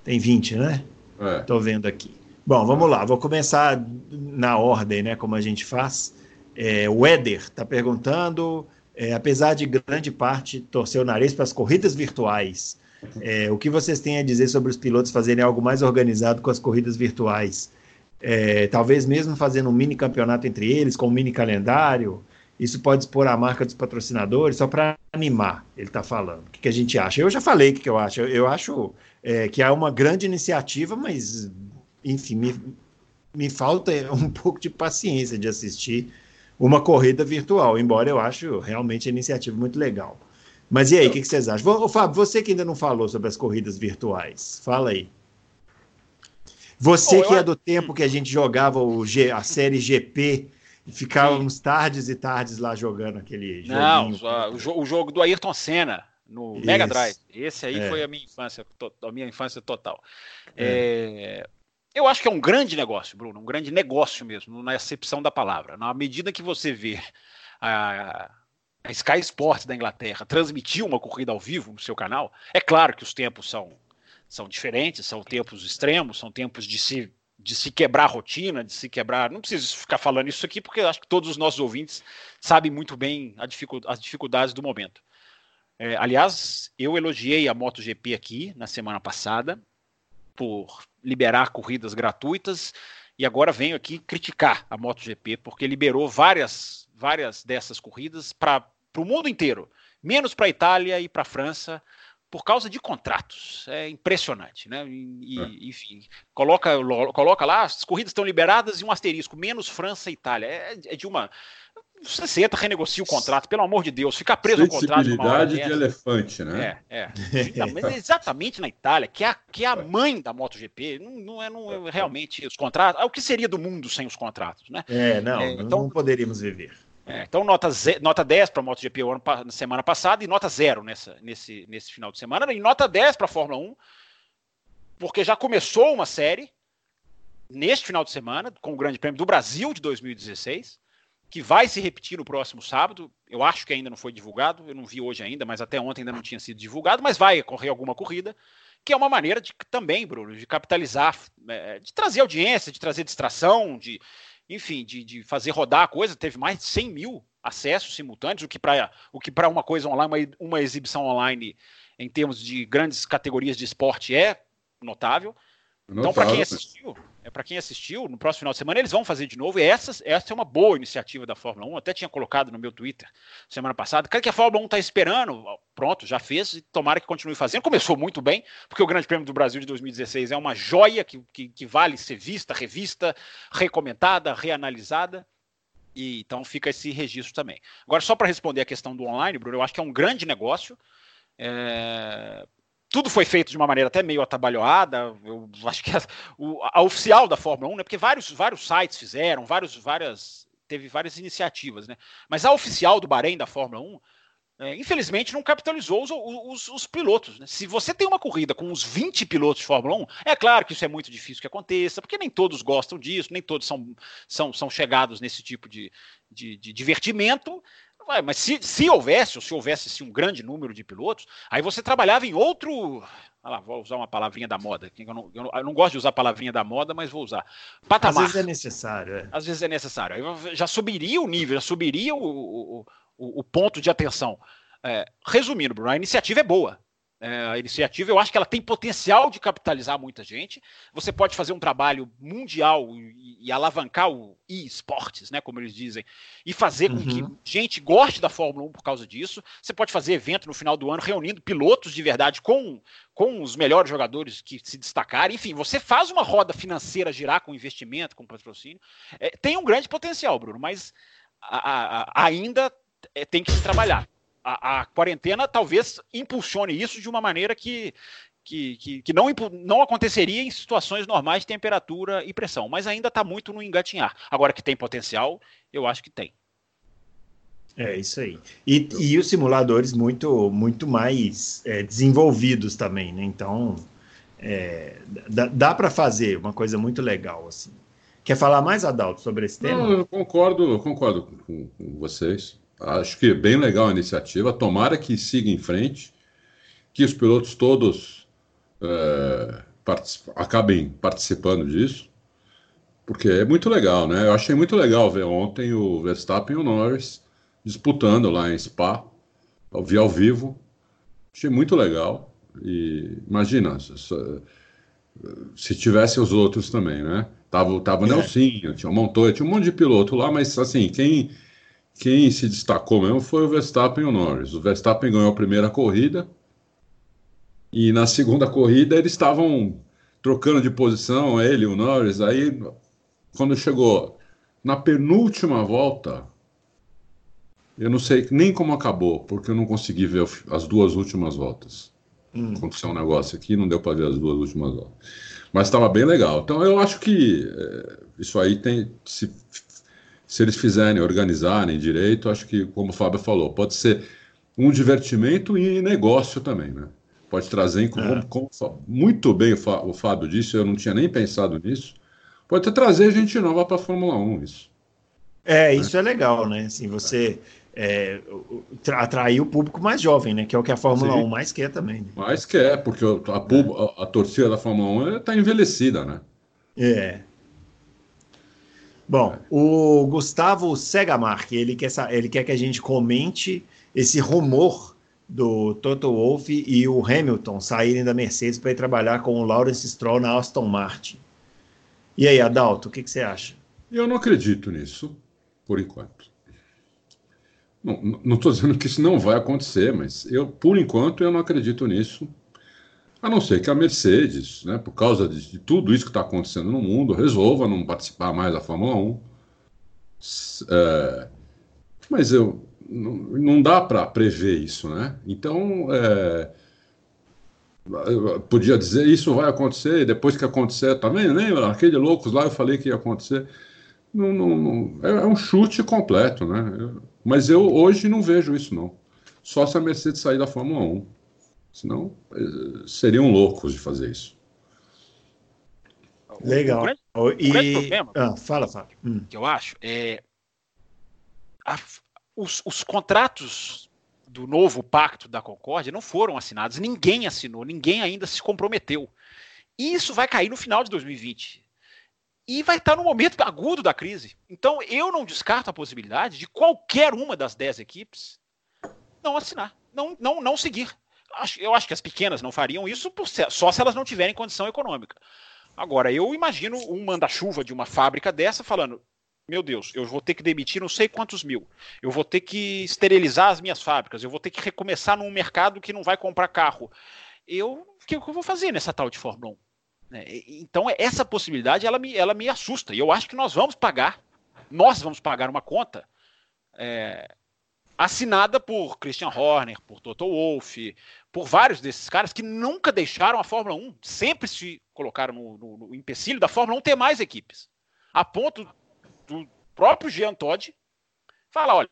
Tem 20, né? É. Tô vendo aqui. Bom, vamos lá. Vou começar na ordem, né? Como a gente faz. É, o Éder está perguntando, é, apesar de grande parte torcer o nariz para as corridas virtuais, é, o que vocês têm a dizer sobre os pilotos fazerem algo mais organizado com as corridas virtuais? É, talvez mesmo fazendo um mini campeonato entre eles, com um mini calendário. Isso pode expor a marca dos patrocinadores, só para animar, ele está falando. O que, que, a gente acha? Eu já falei o que, que eu acho. Eu, eu acho é, que há uma grande iniciativa, mas, enfim, me, me falta <laughs> um pouco de paciência de assistir uma corrida virtual, embora eu acho realmente a iniciativa muito legal. Mas e aí, o que, que, vocês acham? Ô, Fábio, você que ainda não falou sobre as corridas virtuais, fala aí. Você que é do tempo que a gente jogava o G, a série GP e ficávamos tardes e tardes lá jogando aquele jogo. Não, o, o, jogo do Ayrton Senna no Isso. Mega Drive. Esse aí é. foi a minha infância, a minha infância total. É. É, eu acho que é um grande negócio, Bruno, um grande negócio mesmo, na acepção da palavra. Na medida que você vê a, a Sky Sports da Inglaterra transmitir uma corrida ao vivo no seu canal, é claro que os tempos são, são diferentes, são tempos extremos, são tempos de se de se quebrar a rotina, de se quebrar. Não preciso ficar falando isso aqui, porque eu acho que todos os nossos ouvintes sabem muito bem as dificuldades do momento. É, aliás, eu elogiei a MotoGP aqui na semana passada por liberar corridas gratuitas e agora venho aqui criticar a MotoGP porque liberou várias, várias dessas corridas para o mundo inteiro, menos para a Itália e para a França por causa de contratos. É impressionante, né? E, é. Enfim, coloca, coloca lá, as corridas estão liberadas e um asterisco, menos França e Itália. É, é de uma. Você senta, renegocia o contrato, pelo amor de Deus, ficar preso ao contrato. Sensibilidade de elefante, né? É, é. <laughs> é. exatamente na Itália, que é a, que é a mãe da MotoGP, não, não, é, não é realmente os contratos. O que seria do mundo sem os contratos, né? É, não, é, então, não poderíamos viver. É, então, nota, nota 10 para a MotoGP na semana passada e nota 0 nessa, nesse, nesse final de semana. E nota 10 para a Fórmula 1, porque já começou uma série neste final de semana, com o Grande Prêmio do Brasil de 2016, que vai se repetir no próximo sábado. Eu acho que ainda não foi divulgado, eu não vi hoje ainda, mas até ontem ainda não tinha sido divulgado, mas vai ocorrer alguma corrida, que é uma maneira de também, Bruno, de capitalizar, é, de trazer audiência, de trazer distração, de enfim, de, de fazer rodar a coisa, teve mais de 100 mil acessos simultâneos, o que para o que para uma coisa online, uma, uma exibição online em termos de grandes categorias de esporte é notável. Então, para quem assistiu, é para quem assistiu, no próximo final de semana eles vão fazer de novo. E essa, essa é uma boa iniciativa da Fórmula 1. Até tinha colocado no meu Twitter semana passada. O que a Fórmula 1 está esperando? Pronto, já fez e tomara que continue fazendo. Começou muito bem, porque o Grande Prêmio do Brasil de 2016 é uma joia que, que, que vale ser vista, revista, recomentada, reanalisada. E, então fica esse registro também. Agora, só para responder a questão do online, Bruno, eu acho que é um grande negócio. É, tudo foi feito de uma maneira até meio atabalhoada. Eu acho que a, a, oficial da Fórmula 1, né? Porque vários, vários sites fizeram, vários, várias, teve várias iniciativas, né? Mas a oficial do Bahrein da Fórmula 1 é, infelizmente não capitalizou os, os, os pilotos. Né? Se você tem uma corrida com uns 20 pilotos de Fórmula 1, é claro que isso é muito difícil que aconteça, porque nem todos gostam disso, nem todos são, são, são chegados nesse tipo de, de, de divertimento. Mas se, se houvesse, ou se houvesse assim, um grande número de pilotos, aí você trabalhava em outro. Lá, vou usar uma palavrinha da moda. Eu não, eu, não, eu não, gosto de usar palavrinha da moda, mas vou usar. Patamar. Às vezes é necessário. É. Às vezes é necessário. Aí já subiria o nível, já subiria o, o, o, o ponto de atenção. É, resumindo, Bruno, a iniciativa é boa. É, a iniciativa, eu acho que ela tem potencial de capitalizar muita gente. Você pode fazer um trabalho mundial e, e alavancar o e-sports, né, como eles dizem, e fazer uhum. com que uhum. gente goste da Fórmula 1 por causa disso. Você pode fazer evento no final do ano reunindo pilotos de verdade com, com os melhores jogadores que se destacarem. Enfim, você faz uma roda financeira girar com investimento, com patrocínio. É, tem um grande potencial, Bruno, mas a, a, ainda é, tem que se trabalhar a, a quarentena talvez impulsione isso de uma maneira que, que, que, que, não, não aconteceria em situações normais de temperatura e pressão, mas ainda está muito no engatinhar. Agora que tem potencial, eu acho que tem. É isso aí. E, e os simuladores muito, muito mais é, desenvolvidos também, né? Então, é, dá, dá para fazer uma coisa muito legal assim. Quer falar mais, Adalto, sobre esse tema? Não, eu concordo, eu concordo com, com vocês. Acho que é bem legal a iniciativa. Tomara que siga em frente, que os pilotos todos é, particip acabem participando disso, porque é muito legal, né? Eu achei muito legal ver ontem o Verstappen e o Norris disputando lá em Spa. Eu vi ao vivo, achei muito legal. E imagina, se, se tivesse os outros também, né? Tava, tava o é. Nelsinho, tinha o Montoya, tinha um monte de piloto lá, mas assim, quem quem se destacou mesmo foi o Verstappen e o Norris. O Verstappen ganhou a primeira corrida e na segunda corrida eles estavam trocando de posição, ele e o Norris. Aí, quando chegou na penúltima volta, eu não sei nem como acabou, porque eu não consegui ver as duas últimas voltas. Hum. Aconteceu um negócio aqui, não deu para ver as duas últimas voltas. Mas estava bem legal. Então eu acho que é, isso aí tem se se eles fizerem, organizarem direito, acho que, como o Fábio falou, pode ser um divertimento e negócio também, né? Pode trazer, como, é. como, muito bem o Fábio disse, eu não tinha nem pensado nisso, pode trazer gente nova para a Fórmula 1, isso. É, isso é legal, né? Assim, você é, atrair o público mais jovem, né? Que é o que a Fórmula Sim. 1 mais quer também. Né? Mais quer, porque a, a, a torcida da Fórmula 1 está envelhecida, né? É, Bom, o Gustavo Segamark, ele quer, ele quer que a gente comente esse rumor do Toto Wolff e o Hamilton saírem da Mercedes para ir trabalhar com o Lawrence Stroll na Aston Martin. E aí, Adalto, o que, que você acha? Eu não acredito nisso, por enquanto. Não estou dizendo que isso não vai acontecer, mas eu, por enquanto, eu não acredito nisso. A não ser que a Mercedes, né, por causa de, de tudo isso que está acontecendo no mundo, resolva não participar mais da Fórmula 1. É, mas eu, não, não dá para prever isso, né? Então, é, podia dizer isso vai acontecer, depois que acontecer também, lembra? Aquele loucos lá eu falei que ia acontecer. Não, não, não é, é, um chute completo, né? Eu, mas eu hoje não vejo isso, não. Só se a Mercedes sair da Fórmula 1. Senão, eh, seriam loucos de fazer isso. Legal. O grande, e... o grande problema ah, fala, Fábio. Hum. Que eu acho é a, os, os contratos do novo pacto da Concórdia não foram assinados, ninguém assinou, ninguém ainda se comprometeu. E isso vai cair no final de 2020. E vai estar no momento agudo da crise. Então, eu não descarto a possibilidade de qualquer uma das dez equipes não assinar, não, não, não seguir eu acho que as pequenas não fariam isso só se elas não tiverem condição econômica. Agora, eu imagino um manda-chuva de uma fábrica dessa falando: meu Deus, eu vou ter que demitir não sei quantos mil, eu vou ter que esterilizar as minhas fábricas, eu vou ter que recomeçar num mercado que não vai comprar carro. Eu, o que eu vou fazer nessa tal de Fórmula 1? Né, então, essa possibilidade ela me, ela me assusta. E eu acho que nós vamos pagar, nós vamos pagar uma conta é, assinada por Christian Horner, por Toto Wolff, por vários desses caras que nunca deixaram a Fórmula 1, sempre se colocaram no, no, no empecilho da Fórmula 1 ter mais equipes. A ponto do próprio Jean Todt falar, olha,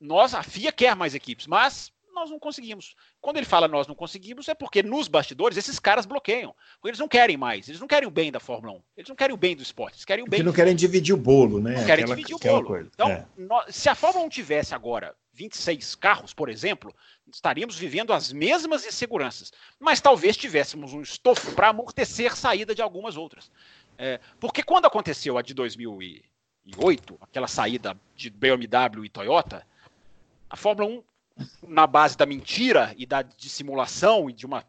nós, a FIA quer mais equipes, mas nós não conseguimos. Quando ele fala nós não conseguimos, é porque nos bastidores esses caras bloqueiam. Porque eles não querem mais, eles não querem o bem da Fórmula 1, eles não querem o bem do esporte, eles querem o bem. Porque não querem dividir o bolo, né? Não querem aquela, dividir o bolo. Coisa. Então, é. nós, se a Fórmula 1 tivesse agora 26 carros, por exemplo, estaríamos vivendo as mesmas inseguranças. Mas talvez tivéssemos um estofo para amortecer saída de algumas outras. É, porque quando aconteceu a de 2008, aquela saída de BMW e Toyota, a Fórmula 1, na base da mentira e da dissimulação e de uma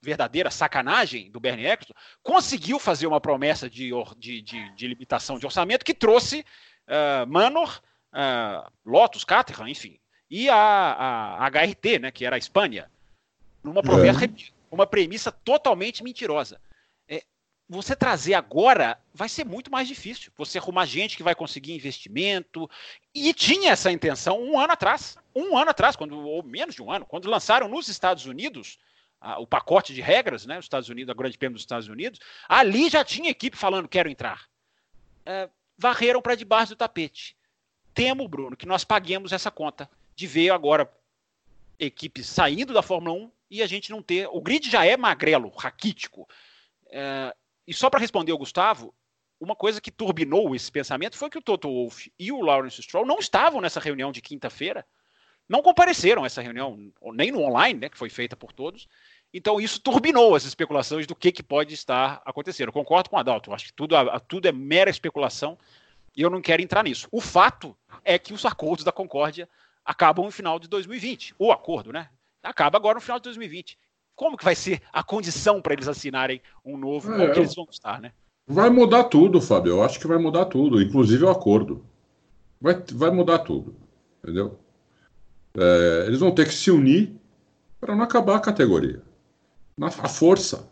verdadeira sacanagem do Bernie Eccleston, conseguiu fazer uma promessa de, de, de, de limitação de orçamento que trouxe uh, Manor, uh, Lotus, Caterham, enfim, e a, a, HRT, né, que era a Espanha, numa promessa, é. uma premissa totalmente mentirosa você trazer agora vai ser muito mais difícil. Você arrumar gente que vai conseguir investimento. E tinha essa intenção um ano atrás. Um ano atrás, quando, ou menos de um ano, quando lançaram nos Estados Unidos a, o pacote de regras, né? Os Estados Unidos, a Grande Prêmio dos Estados Unidos, ali já tinha equipe falando quero entrar. É, varreram para debaixo do tapete. Temo, Bruno, que nós paguemos essa conta de ver agora equipes saindo da Fórmula 1 e a gente não ter. O grid já é magrelo, raquítico. É, e só para responder ao Gustavo, uma coisa que turbinou esse pensamento foi que o Toto Wolff e o Lawrence Stroll não estavam nessa reunião de quinta-feira, não compareceram a essa reunião, nem no online, né, que foi feita por todos. Então isso turbinou as especulações do que, que pode estar acontecendo. Eu concordo com o Adalto, acho que tudo, tudo é mera especulação e eu não quero entrar nisso. O fato é que os acordos da Concórdia acabam no final de 2020. O acordo, né? Acaba agora no final de 2020 como que vai ser a condição para eles assinarem um novo, é, como que eles vão estar, né? Vai mudar tudo, Fábio. Eu acho que vai mudar tudo, inclusive o acordo. Vai, vai mudar tudo, entendeu? É, eles vão ter que se unir para não acabar a categoria. Na a força.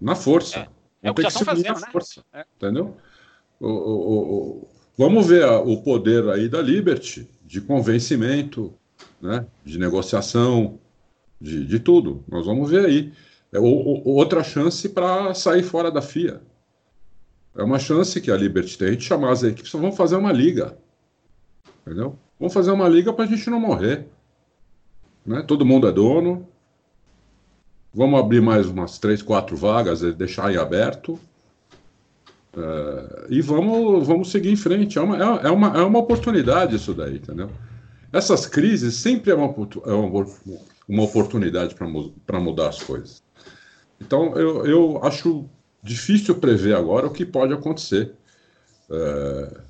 Na força. É, é o que já estão fazendo, né? Força, é. Entendeu? O, o, o, vamos ver a, o poder aí da Liberty de convencimento, né? de negociação, de, de tudo. Nós vamos ver aí. É outra chance para sair fora da FIA. É uma chance que a Liberty tem de chamar as equipes, vamos fazer uma liga. Entendeu? Vamos fazer uma liga para a gente não morrer. Né? Todo mundo é dono. Vamos abrir mais umas três, quatro vagas, deixar em aberto. É, e vamos, vamos seguir em frente. É uma, é, é, uma, é uma oportunidade isso daí, entendeu? Essas crises sempre é uma, é uma uma oportunidade para mudar as coisas. Então, eu, eu acho difícil prever agora o que pode acontecer é,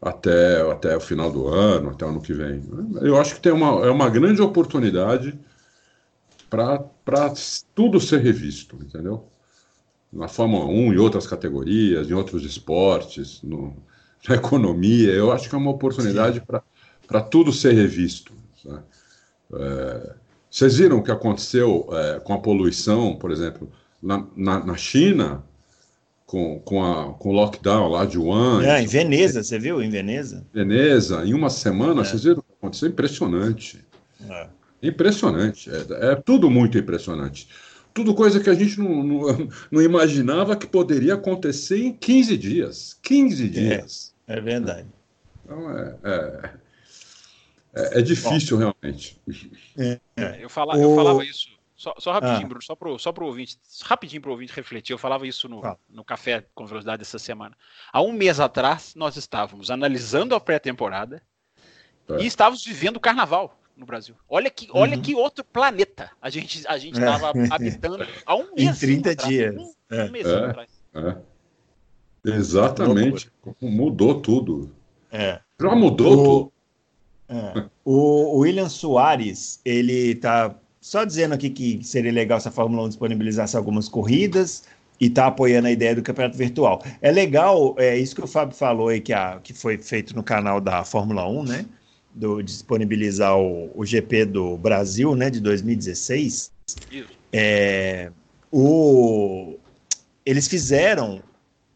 até, até o final do ano, até o ano que vem. Eu acho que tem uma, é uma grande oportunidade para tudo ser revisto, entendeu? Na Fórmula 1, em outras categorias, em outros esportes, no, na economia, eu acho que é uma oportunidade para tudo ser revisto. É, vocês viram o que aconteceu é, com a poluição, por exemplo, na, na, na China, com, com, a, com o lockdown lá de Wuhan? É, em Veneza, você viu? Em Veneza? Veneza, em uma semana, é. vocês viram o que aconteceu? Impressionante. É. Impressionante. É, é, tudo muito impressionante. Tudo coisa que a gente não, não, <laughs> não, imaginava que poderia acontecer em 15 dias. 15 é, dias. É, verdade. Então, é, é é, é difícil, Bom, realmente. É, é. Eu, fala, eu falava isso, só, só rapidinho, ah. Bruno, só para só o ouvinte, rapidinho para o ouvinte refletir. Eu falava isso no, ah. no Café com Velocidade essa semana. Há um mês atrás, nós estávamos analisando a pré-temporada é. e estávamos vivendo o carnaval no Brasil. Olha que, olha uhum. que outro planeta a gente a gente estava é. habitando há um mês. <laughs> Em 30 atrás, dias. Um, um é. mês atrás. Exatamente. Mudou tudo. Já mudou o... tudo. É. O William Soares, ele tá só dizendo aqui que seria legal se a Fórmula 1 disponibilizasse algumas corridas e tá apoiando a ideia do campeonato virtual. É legal, é isso que o Fábio falou aí, que, a, que foi feito no canal da Fórmula 1, né? Do disponibilizar o, o GP do Brasil, né? De 2016. É, o, eles fizeram,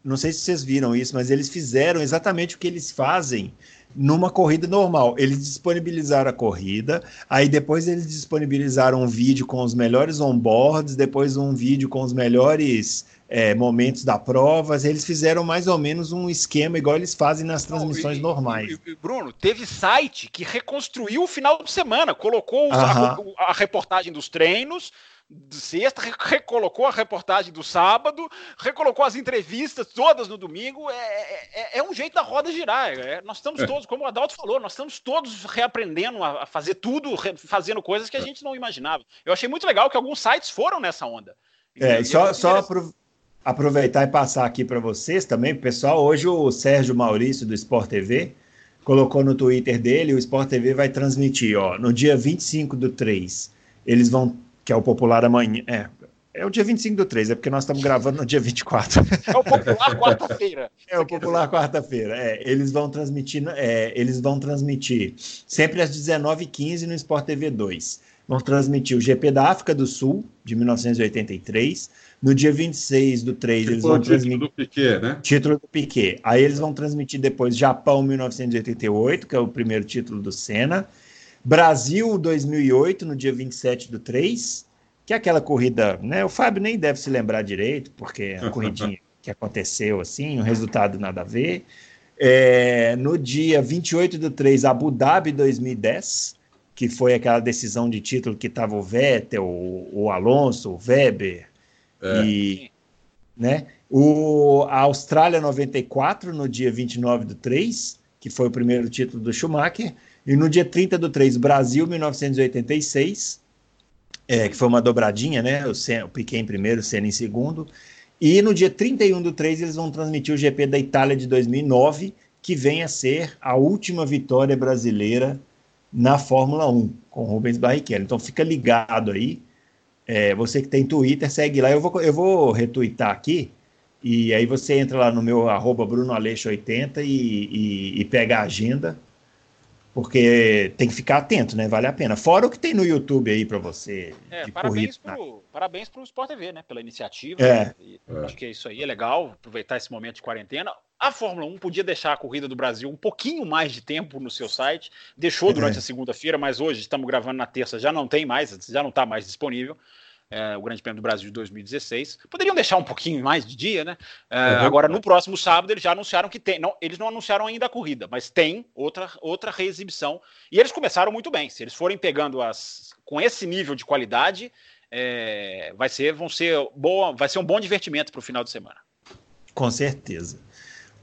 não sei se vocês viram isso, mas eles fizeram exatamente o que eles fazem numa corrida normal. Eles disponibilizaram a corrida, aí depois eles disponibilizaram um vídeo com os melhores onboards, depois um vídeo com os melhores é, momentos da prova. Eles fizeram mais ou menos um esquema igual eles fazem nas transmissões Não, e, normais. E, Bruno, teve site que reconstruiu o final de semana, colocou os, a, a, reportagem dos treinos, de sexta, recolocou a reportagem do sábado, recolocou as entrevistas todas no domingo. É, é, é, é um jeito da roda girar. É, nós estamos é. todos, como o Adalto falou, nós estamos todos reaprendendo a, fazer tudo, re, fazendo coisas que a é. gente não imaginava. Eu achei muito legal que alguns sites foram nessa onda. É, e só, só aproveitar e passar aqui para vocês também, pessoal. Hoje o Sérgio Maurício do Sport TV colocou no Twitter dele, o Sport TV vai transmitir, ó, no dia 25 do 3. Eles vão que é o popular amanhã. É, é o dia 25 do 3, é porque nós estamos gravando no dia 24. É o popular quarta-feira. <laughs> É o popular quarta-feira. É, eles vão transmitir, é, eles vão transmitir sempre às 19h15 no Sport TV 2. Vão transmitir o GP da África do Sul, de 1983. No dia 26 do 3, eles vão transmitir. Título do Piquet, né? Título do Piquet. Aí eles vão transmitir depois Japão 1988, que é o primeiro título do Senna. Brasil 2008, no dia 27 do 3, que é aquela corrida, né? O Fábio nem deve se lembrar direito, porque é uma corridinha <laughs> que aconteceu assim, um resultado nada a ver. É, no dia 28 do 3, Abu Dhabi 2010, que foi aquela decisão de título que estava o Vettel, o, o Alonso, o Weber, é. e né? O, a Austrália 94, no dia 29 do 3, que foi o primeiro título do Schumacher. E no dia 30 do 3, Brasil 1986, é, que foi uma dobradinha, né? O, o Piquet em primeiro, o Senna em segundo. E no dia 31 do 3, eles vão transmitir o GP da Itália de 2009, que vem a ser a última vitória brasileira na Fórmula 1, com Rubens Barrichello. Então fica ligado aí. É, você que tem Twitter, segue lá. Eu vou, eu vou retweetar aqui. E aí você entra lá no meu arroba BrunoAleixo80 e, e, e pega a agenda porque tem que ficar atento, né? Vale a pena. Fora o que tem no YouTube aí para você. É, parabéns, para pro, parabéns pro Sport TV, né? Pela iniciativa. É. Né? É. Acho que é isso aí, é legal aproveitar esse momento de quarentena. A Fórmula 1 podia deixar a corrida do Brasil um pouquinho mais de tempo no seu site. Deixou é. durante é. a segunda-feira, mas hoje estamos gravando na terça, já não tem mais, já não está mais disponível é, o Grande Prêmio do Brasil de 2016. Poderiam deixar um pouquinho mais de dia, né? É, uhum. Agora, no próximo sábado, eles já anunciaram que tem. Não, eles não anunciaram ainda a corrida, mas tem outra, outra reexibição. E eles começaram muito bem. Se eles forem pegando as. com esse nível de qualidade, é, vai ser, vão ser boa, vai ser um bom divertimento para o final de semana. Com certeza.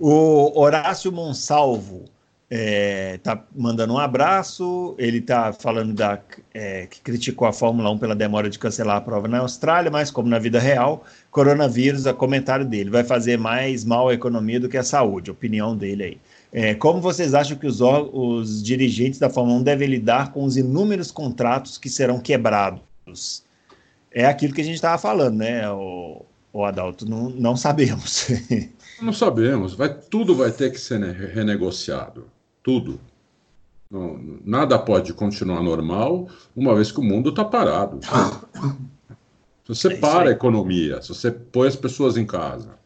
O Horácio Monsalvo é, tá mandando um abraço. Ele tá falando da, é, que criticou a Fórmula 1 pela demora de cancelar a prova na Austrália, mas como na vida real, coronavírus, a comentário dele, vai fazer mais mal à economia do que à saúde, opinião dele aí. É, como vocês acham que os, os dirigentes da Fórmula 1 devem lidar com os inúmeros contratos que serão quebrados? É aquilo que a gente estava falando, né, o, o Adalto? Não, não sabemos. <laughs> não sabemos. Vai, tudo vai ter que ser renegociado tudo. Não, nada pode continuar normal uma vez que o mundo está parado. Se você é para a economia, se você põe as pessoas em casa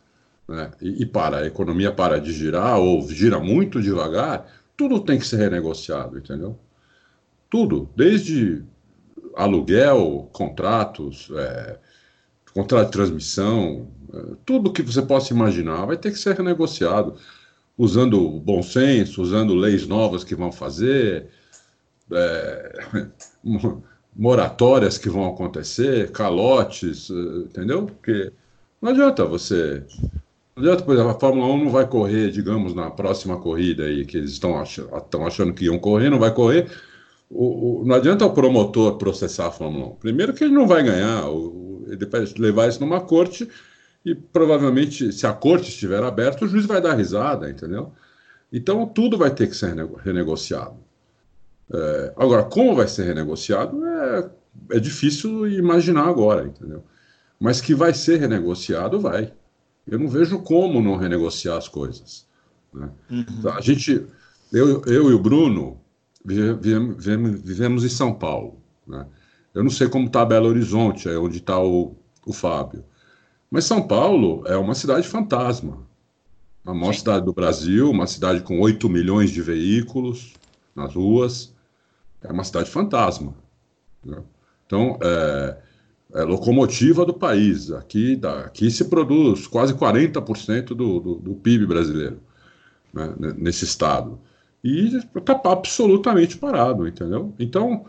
né, e, e, para, a economia para de girar ou gira muito devagar, tudo tem que ser renegociado, entendeu? Tudo, desde aluguel, contratos, é, contrato de transmissão, tudo que você possa imaginar vai ter que ser renegociado usando bom senso, usando leis novas que vão fazer, é, <laughs> moratórias que vão acontecer, calotes, eh, entendeu? Porque não adianta você. Não adianta, por exemplo, a Fórmula 1 não vai correr, digamos, na próxima corrida aí, que eles estão achando, estão achando que iam correr, não vai correr. O, o, não adianta o promotor processar a Fórmula 1. Primeiro que ele não vai ganhar, o, ele vai levar isso numa corte e provavelmente, se a corte estiver aberta, o juiz vai dar risada, entendeu? Então, tudo vai ter que ser renegociado. É, agora, como vai ser renegociado é, é difícil imaginar agora, entendeu? Mas que vai ser renegociado, vai. Eu não vejo como não renegociar as coisas. Né? Uhum. A gente, eu, eu e o Bruno vivemos, vivemos em São Paulo. Né? Eu não sei como está Belo Horizonte, é onde está o, o Fábio. Mas São Paulo é uma cidade fantasma. A maior Sim. cidade do Brasil, uma cidade com 8 milhões de veículos nas ruas. É uma cidade fantasma. Né? Então, é, é locomotiva do país. Aqui, aqui se produz quase 40% do, do, do PIB brasileiro né, nesse estado. E está absolutamente parado, entendeu? Então,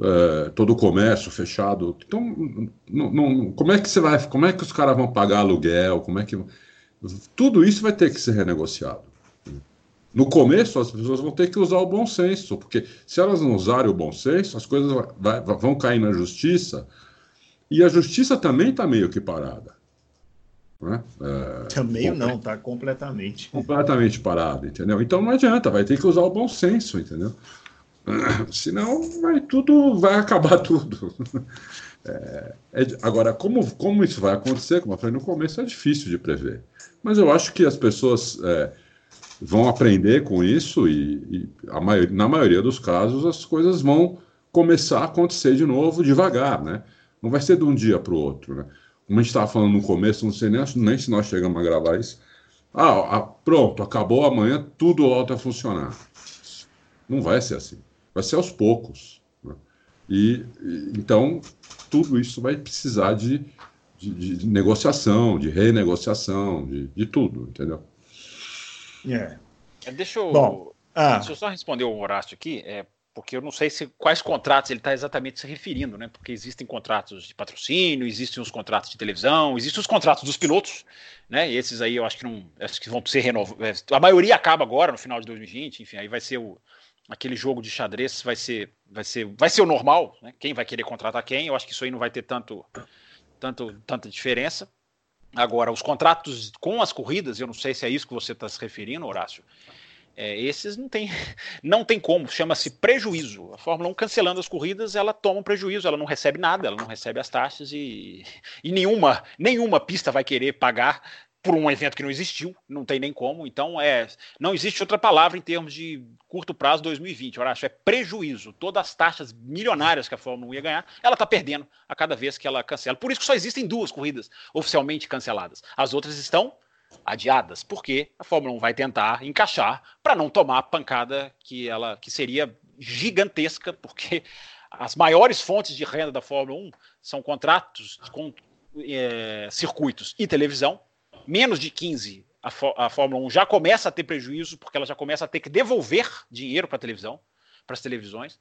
é, todo o comércio fechado. Então, não, não, como é que você vai, como é que os caras vão pagar aluguel? Como é que tudo isso vai ter que ser renegociado. No começo, as pessoas vão ter que usar o bom senso, porque se elas não usarem o bom senso, as coisas vai, vão cair na justiça, e a justiça também está meio que parada. Né? É, também não, está completamente. Completamente parada, entendeu? Então não adianta, vai ter que usar o bom senso, entendeu? <coughs> Senão vai tudo, vai acabar <laughs> tudo. É, é, agora, como, como isso vai acontecer, como eu falei no começo, é difícil de prever. Mas eu acho que as pessoas é, vão aprender com isso e, e na maioria dos casos as coisas vão começar a acontecer de novo devagar, né? Não vai ser de um dia para o outro, né? Como a gente estava falando no começo, não sei nem, nem se nós chegamos a gravar isso. Ah, pronto, acabou amanhã, tudo volta a funcionar. Não vai ser assim. Vai ser aos poucos. Né? E, e, então tudo isso vai precisar de, de, de negociação, de renegociação, de, de tudo, entendeu? É. é deixa eu, Bom, ah. deixa eu só responder o Horácio aqui. É, porque eu não sei se quais contratos ele está exatamente se referindo, né? Porque existem contratos de patrocínio, existem os contratos de televisão, existem os contratos dos pilotos, né? E esses aí eu acho que não, acho que vão ser renovados. É, a maioria acaba agora no final de 2020, enfim, aí vai ser o aquele jogo de xadrez vai ser vai ser vai ser o normal, né? Quem vai querer contratar quem? Eu acho que isso aí não vai ter tanto tanto tanta diferença. Agora, os contratos com as corridas, eu não sei se é isso que você está se referindo, Horácio. É, esses não tem, <laughs> não tem como, chama-se prejuízo. A Fórmula 1 cancelando as corridas, ela toma um prejuízo, ela não recebe nada, ela não recebe as taxas e, e nenhuma, nenhuma pista vai querer pagar por um evento que não existiu, não tem nem como. Então, é, não existe outra palavra em termos de curto prazo 2020. Eu acho é prejuízo. Todas as taxas milionárias que a Fórmula 1 ia ganhar, ela está perdendo a cada vez que ela cancela. Por isso que só existem duas corridas oficialmente canceladas. As outras estão adiadas, porque a Fórmula 1 vai tentar encaixar para não tomar a pancada que ela que seria gigantesca, porque as maiores fontes de renda da Fórmula 1 são contratos com é, circuitos e televisão. Menos de 15, a, a Fórmula 1 já começa a ter prejuízo, porque ela já começa a ter que devolver dinheiro para a televisão, para as televisões.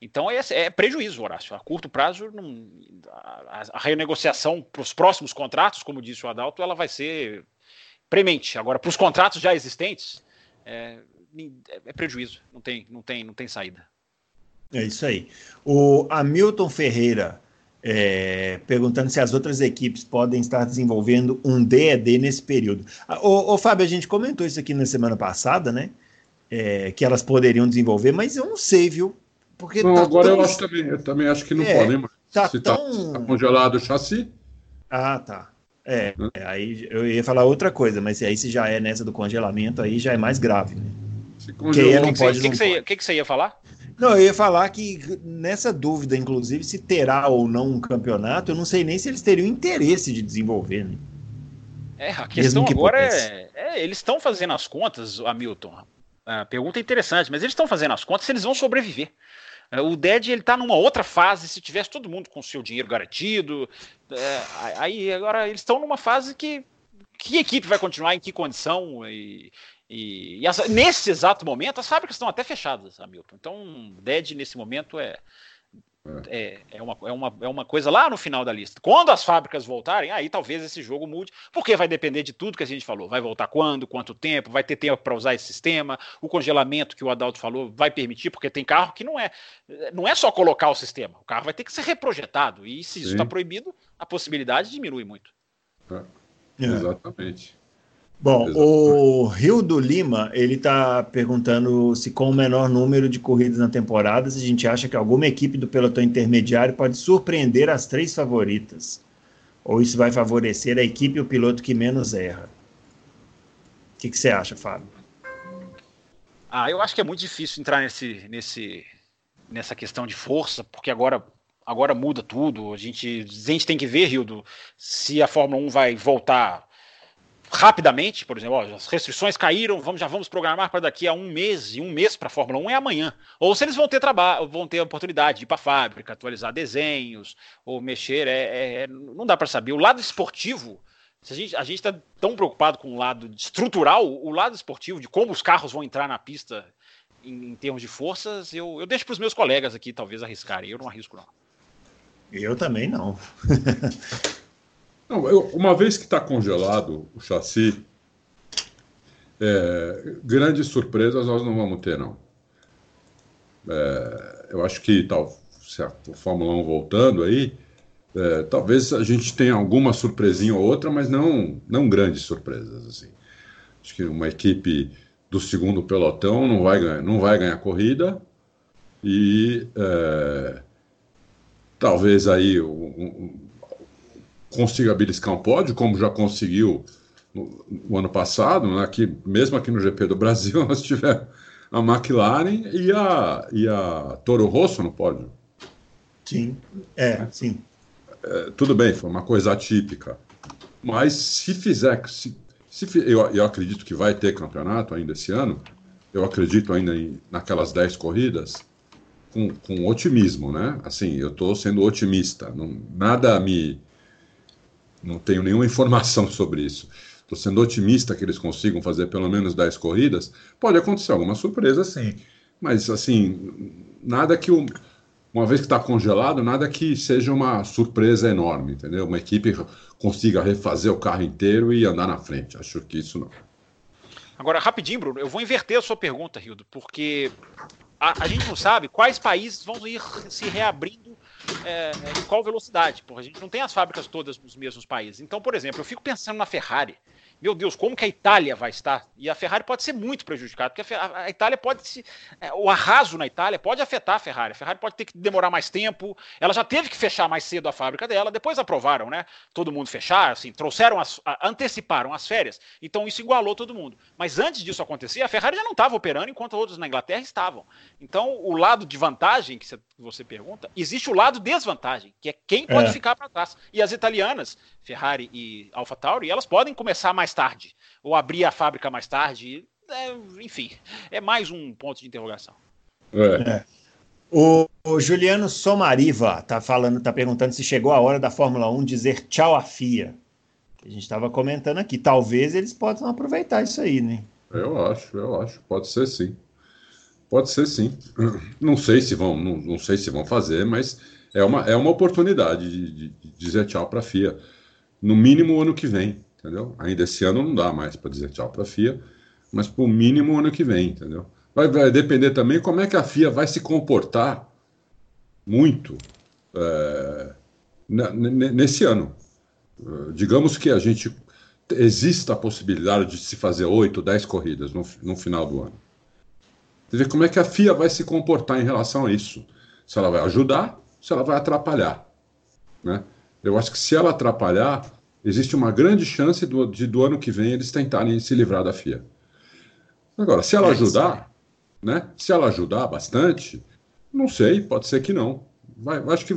Então é, é, prejuízo, Horácio. A curto prazo, não, a, a, renegociação para os próximos contratos, como disse o Adalto, ela vai ser premente. Agora, para os contratos já existentes, é, é, prejuízo, não tem, não, tem, não tem saída. É isso aí. O Hamilton Ferreira é, perguntando se as outras equipes podem estar desenvolvendo um DED nesse período. O, ah, Fábio, a gente comentou isso aqui na semana passada, né? É, que elas poderiam desenvolver, mas eu não sei, viu? Porque não, tá agora tão... eu acho também, eu também acho que não é, podem mais. Tá se tá tão... tá congelado o chassi. Ah, tá. É, é, aí eu ia falar outra coisa, mas aí se já é nessa do congelamento, aí já é mais grave, né? Se congelou, o que, que, que, você, que, que você ia falar? Não, eu ia falar que nessa dúvida, inclusive, se terá ou não um campeonato, eu não sei nem se eles teriam interesse de desenvolver, né? É, a questão que agora é, é, Eles estão fazendo as contas, Hamilton. A pergunta é interessante, mas eles estão fazendo as contas se eles vão sobreviver. É, o Dead ele está numa outra fase. Se tivesse todo mundo com seu dinheiro garantido, é, aí agora eles estão numa fase que que equipe vai continuar em que condição e, e, e as, nesse exato momento as fábricas estão até fechadas, Hamilton. Então, Dead nesse momento é é, é, uma, é, uma, é uma coisa lá no final da lista. Quando as fábricas voltarem, aí talvez esse jogo mude, porque vai depender de tudo que a gente falou. Vai voltar quando, quanto tempo, vai ter tempo para usar esse sistema, o congelamento que o Adalto falou vai permitir, porque tem carro que não é não é só colocar o sistema, o carro vai ter que ser reprojetado. E se isso está proibido, a possibilidade diminui muito. É. Exatamente. Bom, Exato. o Rio do Lima, ele está perguntando se com o menor número de corridas na temporada, se a gente acha que alguma equipe do pelotão intermediário pode surpreender as três favoritas. Ou isso vai favorecer a equipe e o piloto que menos erra. O que, que você acha, Fábio? Ah, eu acho que é muito difícil entrar nesse, nesse, nessa questão de força, porque agora, agora muda tudo. A gente, a gente tem que ver, Rildo, se a Fórmula 1 vai voltar rapidamente, por exemplo, ó, as restrições caíram, vamos, já vamos programar para daqui a um mês, e um mês para a Fórmula 1 é amanhã. Ou se eles vão ter trabalho, vão ter a oportunidade de ir para a fábrica, atualizar desenhos, ou mexer, é, é não dá para saber. O lado esportivo, se a gente a está tão preocupado com o lado estrutural, o lado esportivo, de como os carros vão entrar na pista em, em termos de forças, eu, eu deixo para os meus colegas aqui talvez arriscarem. Eu não arrisco, não. Eu também não. <laughs> não eu, uma vez que está congelado o chassi, é, grandes surpresas nós não vamos ter, não. É, eu acho que tal, se a Fórmula 1 voltando aí, é, talvez a gente tenha alguma surpresinha ou outra, mas não, não grandes surpresas. Assim. Acho que uma equipe do segundo pelotão não vai ganhar, não vai ganhar corrida e é, talvez aí um, um, consiga beliscar um pódio, como já conseguiu no, no ano passado, né, aqui, mesmo aqui no GP do Brasil, <laughs> nós tivemos a McLaren e a, e a Toro Rosso no pódio. Sim, é, sim. É, tudo bem, foi uma coisa atípica. Mas se fizer, se, se, eu, eu acredito que vai ter campeonato ainda esse ano, eu acredito ainda em, naquelas 10 corridas, com, com otimismo, né? Assim, eu estou sendo otimista, não, nada me. Não tenho nenhuma informação <laughs> sobre isso. Estou sendo otimista que eles consigam fazer pelo menos 10 corridas. Pode acontecer alguma surpresa, sim. Mas, assim, nada que. Uma vez que está congelado, nada que seja uma surpresa enorme, entendeu? Uma equipe consiga refazer o carro inteiro e andar na frente. Acho que isso não. Agora, rapidinho, Bruno, eu vou inverter a sua pergunta, Rildo, porque a, a, gente não sabe quais países vão ir se reabrindo é, em qual velocidade. Porque a gente não tem as fábricas todas nos mesmos países. Então, por exemplo, eu fico pensando na Ferrari meu Deus, como que a Itália vai estar? E a Ferrari pode ser muito prejudicada, porque a, Itália pode se. É, o arraso na Itália pode afetar a Ferrari. A Ferrari pode ter que demorar mais tempo. Ela já teve que fechar mais cedo a fábrica dela, depois aprovaram, né? Todo mundo fechar, assim, trouxeram, as, anteciparam as férias. Então isso igualou todo mundo. Mas antes disso acontecer, a Ferrari já não estava operando enquanto outros na Inglaterra estavam. Então, o lado de vantagem que você pergunta, existe o lado desvantagem, que é quem pode é. ficar para trás. E as italianas Ferrari e AlphaTauri, elas podem começar mais tarde, ou abrir a fábrica mais tarde. É, enfim, é mais um ponto de interrogação. É. é. O, o, Juliano Somariva tá falando, tá perguntando se chegou a hora da Fórmula 1 dizer tchau à FIA. A gente estava comentando aqui. Talvez eles possam aproveitar isso aí, né? Eu acho, eu acho. Pode ser sim. Pode ser sim. Não sei se vão, não, não sei se vão fazer, mas é uma, é uma oportunidade de, de dizer tchau para a FIA no mínimo ano que vem, entendeu? Ainda esse ano não dá mais para dizer tchau para a FIA, mas por mínimo ano que vem, entendeu? Vai, vai, depender também como é que a FIA vai se comportar muito é, nesse ano. Uh, digamos que a gente exista a possibilidade de se fazer oito, dez corridas no, no final do ano. Você vê como é que a FIA vai se comportar em relação a isso. Se ela vai ajudar, se ela vai atrapalhar. Né? Eu acho que se ela atrapalhar, existe uma grande chance do, de, do ano que vem eles tentarem se livrar da FIA. Agora, se ela é ajudar, né? Se ela ajudar bastante, não sei, pode ser que não. Vai, acho que,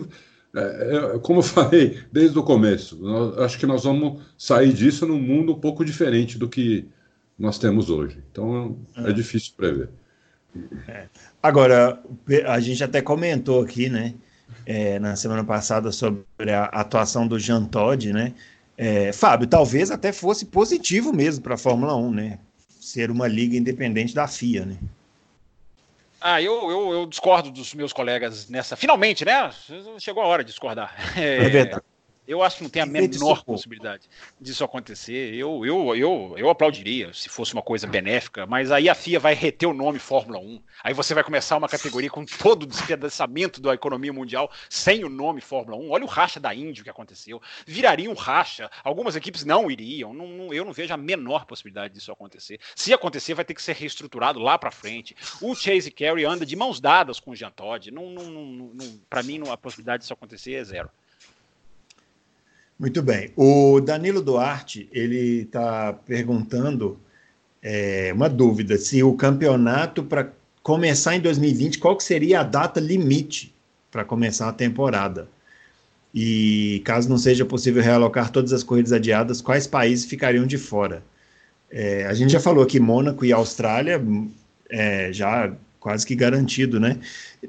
é, é, como eu <laughs> falei desde o começo, nós, acho que nós vamos sair disso num mundo um pouco diferente do que nós temos hoje. Então, é, é difícil prever. É. Agora, a gente até comentou aqui, né? é, na semana passada sobre a atuação do Jean Todt, né? É, Fábio, talvez até fosse positivo mesmo para a Fórmula 1, né? Ser uma liga independente da FIA, né? Ah, eu, eu, eu discordo dos meus colegas nessa. Finalmente, né? Chegou a hora de discordar. É, é verdade. Eu acho que não tem a menor possibilidade disso acontecer. Eu, eu, eu, eu aplaudiria se fosse uma coisa benéfica, mas aí a FIA vai reter o nome Fórmula 1. Aí você vai começar uma categoria com todo o despedaçamento da economia mundial sem o nome Fórmula 1. Olha o racha da Índia que aconteceu. Viraria um racha. Algumas equipes não iriam. Não, não, eu não vejo a menor possibilidade disso acontecer. Se acontecer, vai ter que ser reestruturado lá para frente. O Chase Carey anda de mãos dadas com o Jean Todt. Não, não, não, para mim, a possibilidade disso acontecer é zero. Muito bem. O Danilo Duarte ele está perguntando é, uma dúvida: se o campeonato para começar em 2020, qual seria a data limite para começar a temporada? E caso não seja possível realocar todas as corridas adiadas, quais países ficariam de fora? É, a gente já falou que Mônaco e Austrália é, já quase que garantido, né?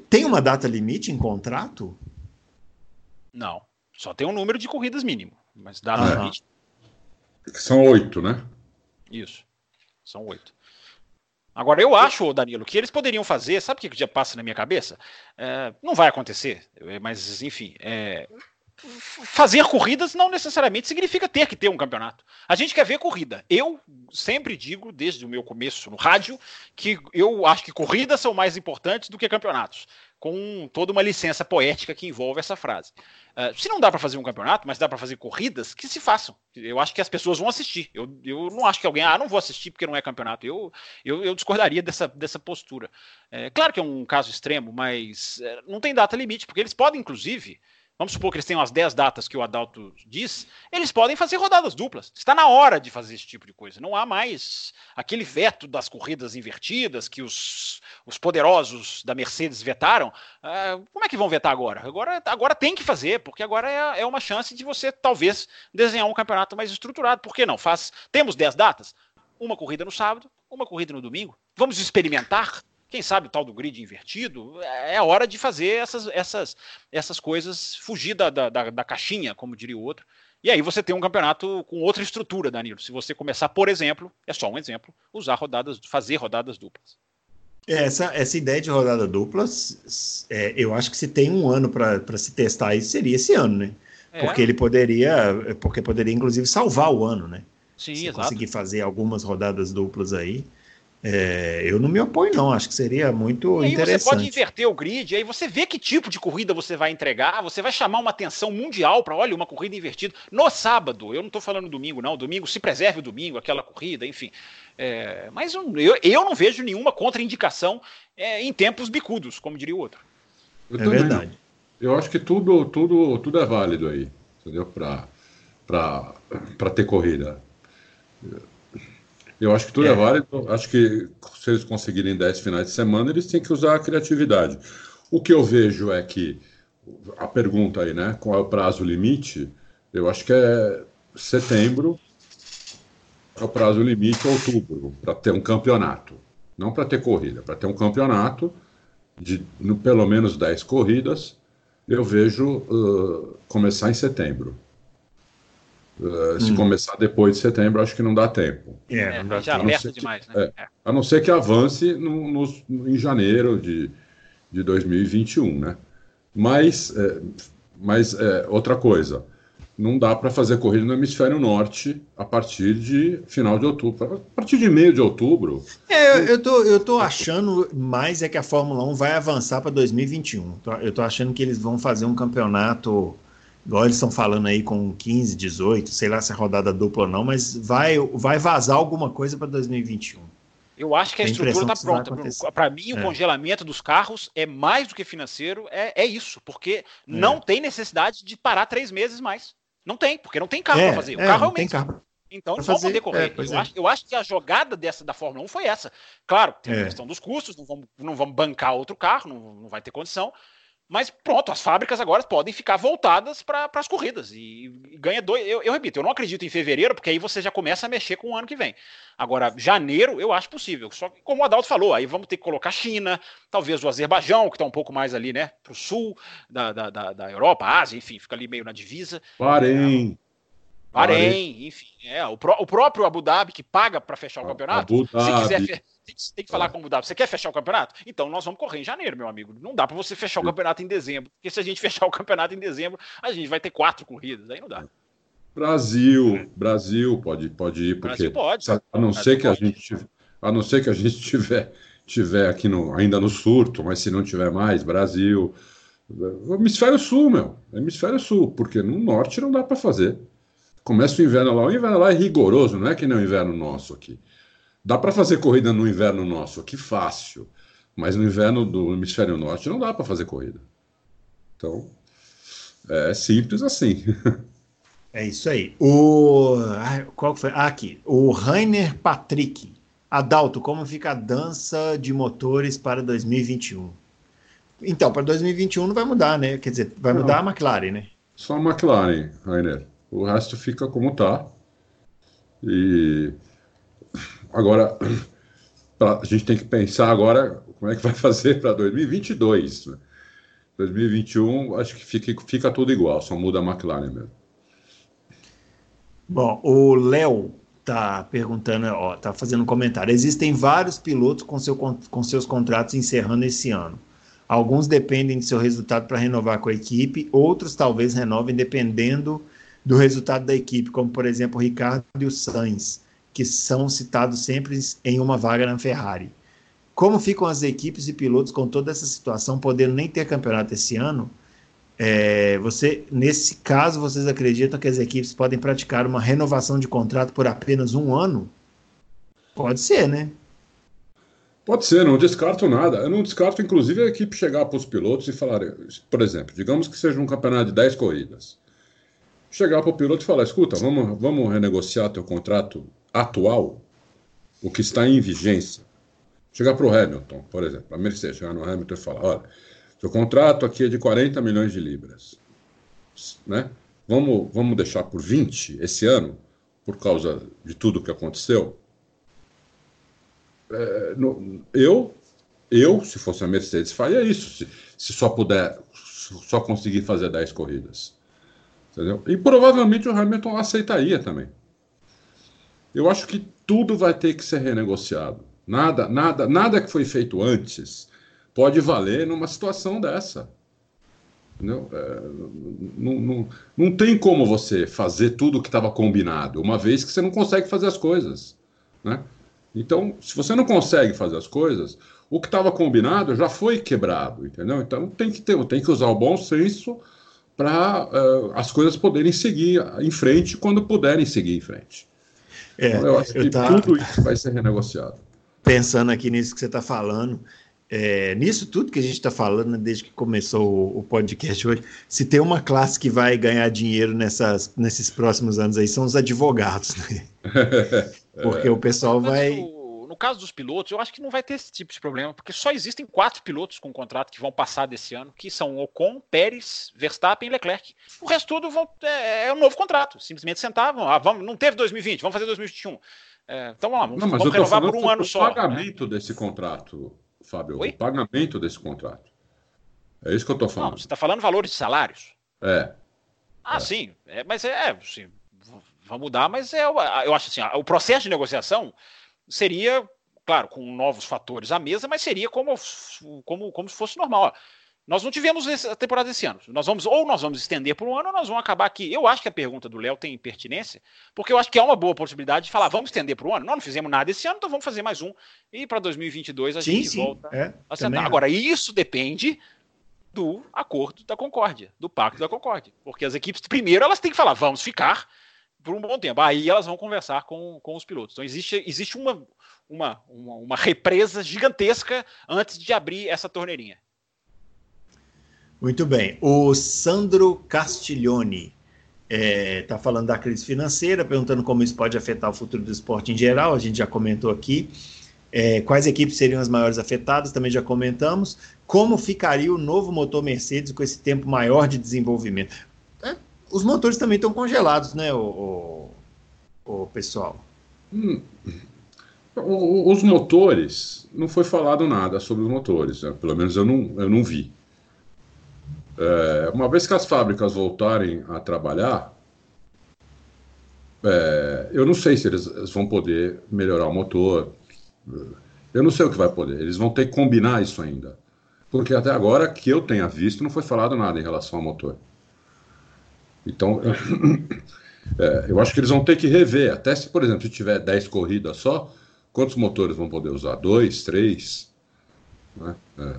Tem uma data limite em contrato? Não. Só tem um número de corridas mínimo, mas data ah, limite. São oito, né? Isso. São oito. Agora, eu acho, Danilo, que eles poderiam fazer, sabe o que já passa na minha cabeça? É, não vai acontecer, mas enfim, é, fazer corridas não necessariamente significa ter que ter um campeonato. A gente quer ver corrida. Eu sempre digo, desde o meu começo no rádio, que eu acho que corridas são mais importantes do que campeonatos, com toda uma licença poética que envolve essa frase. Uh, se não dá para fazer um campeonato, mas dá para fazer corridas, que se façam. Eu acho que as pessoas vão assistir. Eu, eu não acho que alguém, ah, não vou assistir porque não é campeonato. Eu, eu, eu discordaria dessa, dessa postura. É, claro que é um caso extremo, mas é, não tem data limite, porque eles podem, inclusive, vamos supor que eles tenham as 10 datas que o Adalto diz, eles podem fazer rodadas duplas. Está na hora de fazer esse tipo de coisa. Não há mais aquele veto das corridas invertidas que os, os poderosos da Mercedes vetaram. Uh, como é que vão vetar agora? Agora, agora tem que fazer, porque agora é, é uma chance de você talvez desenhar um campeonato mais estruturado. Por que não? Faz, temos 10 datas, uma corrida no sábado, uma corrida no domingo. Vamos experimentar quem sabe o tal do grid invertido, é hora de fazer essas, essas, essas coisas, fugir da, da, da, caixinha, como diria o outro. E aí você tem um campeonato com outra estrutura, Danilo. Se você começar, por exemplo, é só um exemplo, usar rodadas, fazer rodadas duplas. É, essa, essa ideia de rodada duplas, é, eu acho que se tem um ano para se testar isso, seria esse ano, né? É. Porque ele poderia, porque poderia inclusive salvar o ano, né? Sim, se exato. conseguir fazer algumas rodadas duplas aí. É, eu não me oponho, não. Acho que seria muito e aí interessante. Você pode inverter o grid, aí você vê que tipo de corrida você vai entregar, você vai chamar uma atenção mundial para, olha, uma corrida invertida no sábado. Eu não estou falando domingo, não. Domingo, se preserve o domingo, aquela corrida, enfim. É, mas eu, eu não vejo nenhuma contraindicação é, em tempos bicudos, como diria o outro. Eu é também, verdade. Eu acho que tudo, tudo, tudo é válido aí, entendeu? Para ter corrida. Eu acho que tudo é. é. válido. Acho que se eles conseguirem 10 finais de semana, eles têm que usar a criatividade. O que eu vejo é que a pergunta aí, né? Qual é o prazo limite? Eu acho que é setembro é o prazo limite outubro para ter um campeonato. Não para ter corrida, para ter um campeonato de no, pelo menos 10 corridas. Eu vejo uh, começar em setembro. Uh, se hum. começar depois de setembro, acho que não dá tempo. É, não dá já tempo. aperta demais, né? É, a não ser que avance no, no, em janeiro de, de 2021, né? Mas, é, mas é, outra coisa, não dá para fazer corrida no hemisfério norte a partir de final de outubro. A partir de meio de outubro. É, eu tô, eu tô achando mais é que a Fórmula 1 vai avançar para 2021. Eu tô achando que eles vão fazer um campeonato igual eles estão falando aí com 15, 18, sei lá se é rodada dupla ou não, mas vai, vai vazar alguma coisa para 2021. Eu acho que a, a estrutura está pronta. Para mim, o é. congelamento dos carros é mais do que financeiro, é, é isso, porque é. não tem necessidade de parar três meses mais. Não tem, porque não tem carro para é, fazer. O é, carro é o mesmo. Carro então não vão poder correr. eu, acho, eu acho que a jogada dessa da Fórmula 1 foi essa. Claro, tem a questão dos custos, não vamos, não vamos bancar outro carro, não, não vai ter condição. Mas pronto, as fábricas agora podem ficar voltadas para as corridas e, e ganha dois. Eu, eu, repito, eu não acredito em fevereiro, porque aí você já começa a mexer com o ano que vem. Agora, janeiro eu acho possível. Só que, como o Adalto falou, aí vamos ter que colocar China, talvez o Azerbaijão, que está um pouco mais ali, né, para o sul da, da, da, da, Europa, Ásia, enfim, fica ali meio na divisa. Bahrein. Bahrein, enfim. É, o, pró, o próprio Abu Dhabi, que paga para fechar o campeonato, se quiser tem que falar com o Abu Dhabi. Você quer fechar o campeonato? Então nós vamos correr em janeiro, meu amigo. Não dá para você fechar o campeonato em dezembro. Porque se a gente <laughs> fechar o campeonato em dezembro, a gente vai ter quatro corridas. Aí não dá. Brasil, Brasil pode, pode ir, porque pode. a não Brasil ser que a gente a não ser que a gente <laughs> tiver, tiver aqui no, ainda no surto, mas se não tiver mais, Brasil. Hemisfério Sul, meu. Hemisfério Sul, porque no norte não dá para fazer. Começa o inverno lá, o inverno lá é rigoroso, não é que nem o inverno nosso aqui. Dá para fazer corrida no inverno nosso aqui fácil, mas no inverno do hemisfério norte não dá para fazer corrida. Então, é simples assim. <laughs> É isso aí. O qual foi? Ah, aqui. O Rainer Patrick. Adalto, como fica a dança de motores para 2021? Então, para 2021 não vai mudar, né? Quer dizer, vai não. mudar a McLaren, né? Só a McLaren, Rainer. O resto fica como está. E agora a gente tem que pensar agora como é que vai <laughs> fazer para 2022. Né? 2021, acho que fica, fica tudo igual, só muda a McLaren mesmo. Bom, o Léo tá perguntando, ó, tá fazendo um comentário. Existem vários pilotos com, seu, com seus contratos encerrando esse ano. Alguns dependem de seu resultado para renovar com a equipe, outros talvez renovem dependendo do resultado da equipe, como por exemplo o Ricardo e o Sainz, que são citados sempre em uma vaga na Ferrari. Como ficam as equipes e pilotos com toda essa situação, podendo nem ter campeonato esse ano? É, você, nesse caso, vocês acreditam que as equipes podem praticar uma renovação de contrato por apenas um ano? Pode ser, né? Pode ser, não descarto nada. Eu não descarto, inclusive, a equipe chegar para os pilotos e falar, por exemplo, digamos que seja um campeonato de 10 corridas. Chegar para o piloto e falar: escuta, vamos, vamos renegociar teu contrato atual, o que está em vigência. Chegar para o Hamilton, por exemplo, a Mercedes, chegar no Hamilton e falar: olha, seu contrato aqui é de 40 milhões de libras. Né? Vamos, vamos deixar por 20 esse ano, por causa de tudo que aconteceu? É, no, eu, eu, se fosse a Mercedes, faria isso, se, se só puder, só conseguir fazer 10 corridas. Entendeu? E provavelmente o Hamilton aceitaria também. Eu acho que tudo vai ter que ser renegociado. Nada, nada, nada que foi feito antes pode valer numa situação dessa. Não, é, não, não, não tem como você fazer tudo o que estava combinado, uma vez que você não consegue fazer as coisas. Né? Então, se você não consegue fazer as coisas, o que estava combinado já foi quebrado, entendeu? Então tem que ter, tem que usar o bom senso para uh, é, as coisas poderem seguir em frente quando puderem seguir em frente. É, então, eu acho que tá... tudo isso vai ser renegociado pensando aqui nisso que você está falando, é, nisso tudo que a gente está falando né, desde que começou o, o, podcast hoje, se tem uma classe que vai ganhar dinheiro nessas, nesses próximos anos aí, são os advogados, né? <laughs> Porque o pessoal vai. No caso dos pilotos, eu acho que não vai ter esse tipo de problema, porque só existem quatro pilotos com contrato que vão passar desse ano, que são Ocon, Pérez, Verstappen e Leclerc. O resto tudo vão, é, é um novo contrato. Simplesmente sentavam, ah, vamos, não teve 2020, vamos fazer 2021. É, então vamos lá, vamos, não, mas vamos renovar por um ano só. O pagamento né? desse contrato, Fábio. Oi? O pagamento desse contrato. É isso que eu estou falando. Não, você está falando valores de salários? É. Ah, é. sim. É, mas é, sim, vai mudar, mas é, eu acho assim, o processo de negociação seria, claro, com novos fatores à mesa, mas seria como, como, como se fosse normal. Nós não tivemos a temporada desse ano. Nós vamos, ou nós vamos estender por um ano, ou nós vamos acabar aqui. Eu acho que a pergunta do Léo tem pertinência, porque eu acho que é uma boa possibilidade de falar, vamos estender por um ano. Nós não fizemos nada esse ano, então vamos fazer mais um. E para 2022 a sim, gente sim, volta é, a sentar. Agora, isso depende do acordo da Concórdia, do Pacto da Concórdia. Porque as equipes, primeiro, elas têm que falar, vamos ficar por um bom tempo. Aí elas vão conversar com, com os pilotos. Então existe, existe uma, uma, uma, uma represa gigantesca antes de abrir essa torneirinha. Muito bem. O Sandro Castiglione está é, tá falando da crise financeira, perguntando como isso pode afetar o futuro do esporte em geral. A gente já comentou aqui. É, quais equipes seriam as maiores afetadas? Também já comentamos. Como ficaria o novo motor Mercedes com esse tempo maior de desenvolvimento? Os motores também estão congelados, né, o, o, o pessoal? Hum. Os motores, não foi falado nada sobre os motores, né? pelo menos eu não, eu não vi. É, uma vez que as fábricas voltarem a trabalhar, é, eu não sei se eles, eles, vão poder melhorar o motor. Eu não sei o que vai poder. Eles vão ter que combinar isso ainda. Porque até agora, que eu tenha visto, não foi falado nada em relação ao motor. Então, <coughs> é, eu acho que eles vão ter que rever. Até se, por exemplo, se tiver 10 corridas só, quantos motores vão poder usar? Dois, três? Né? É,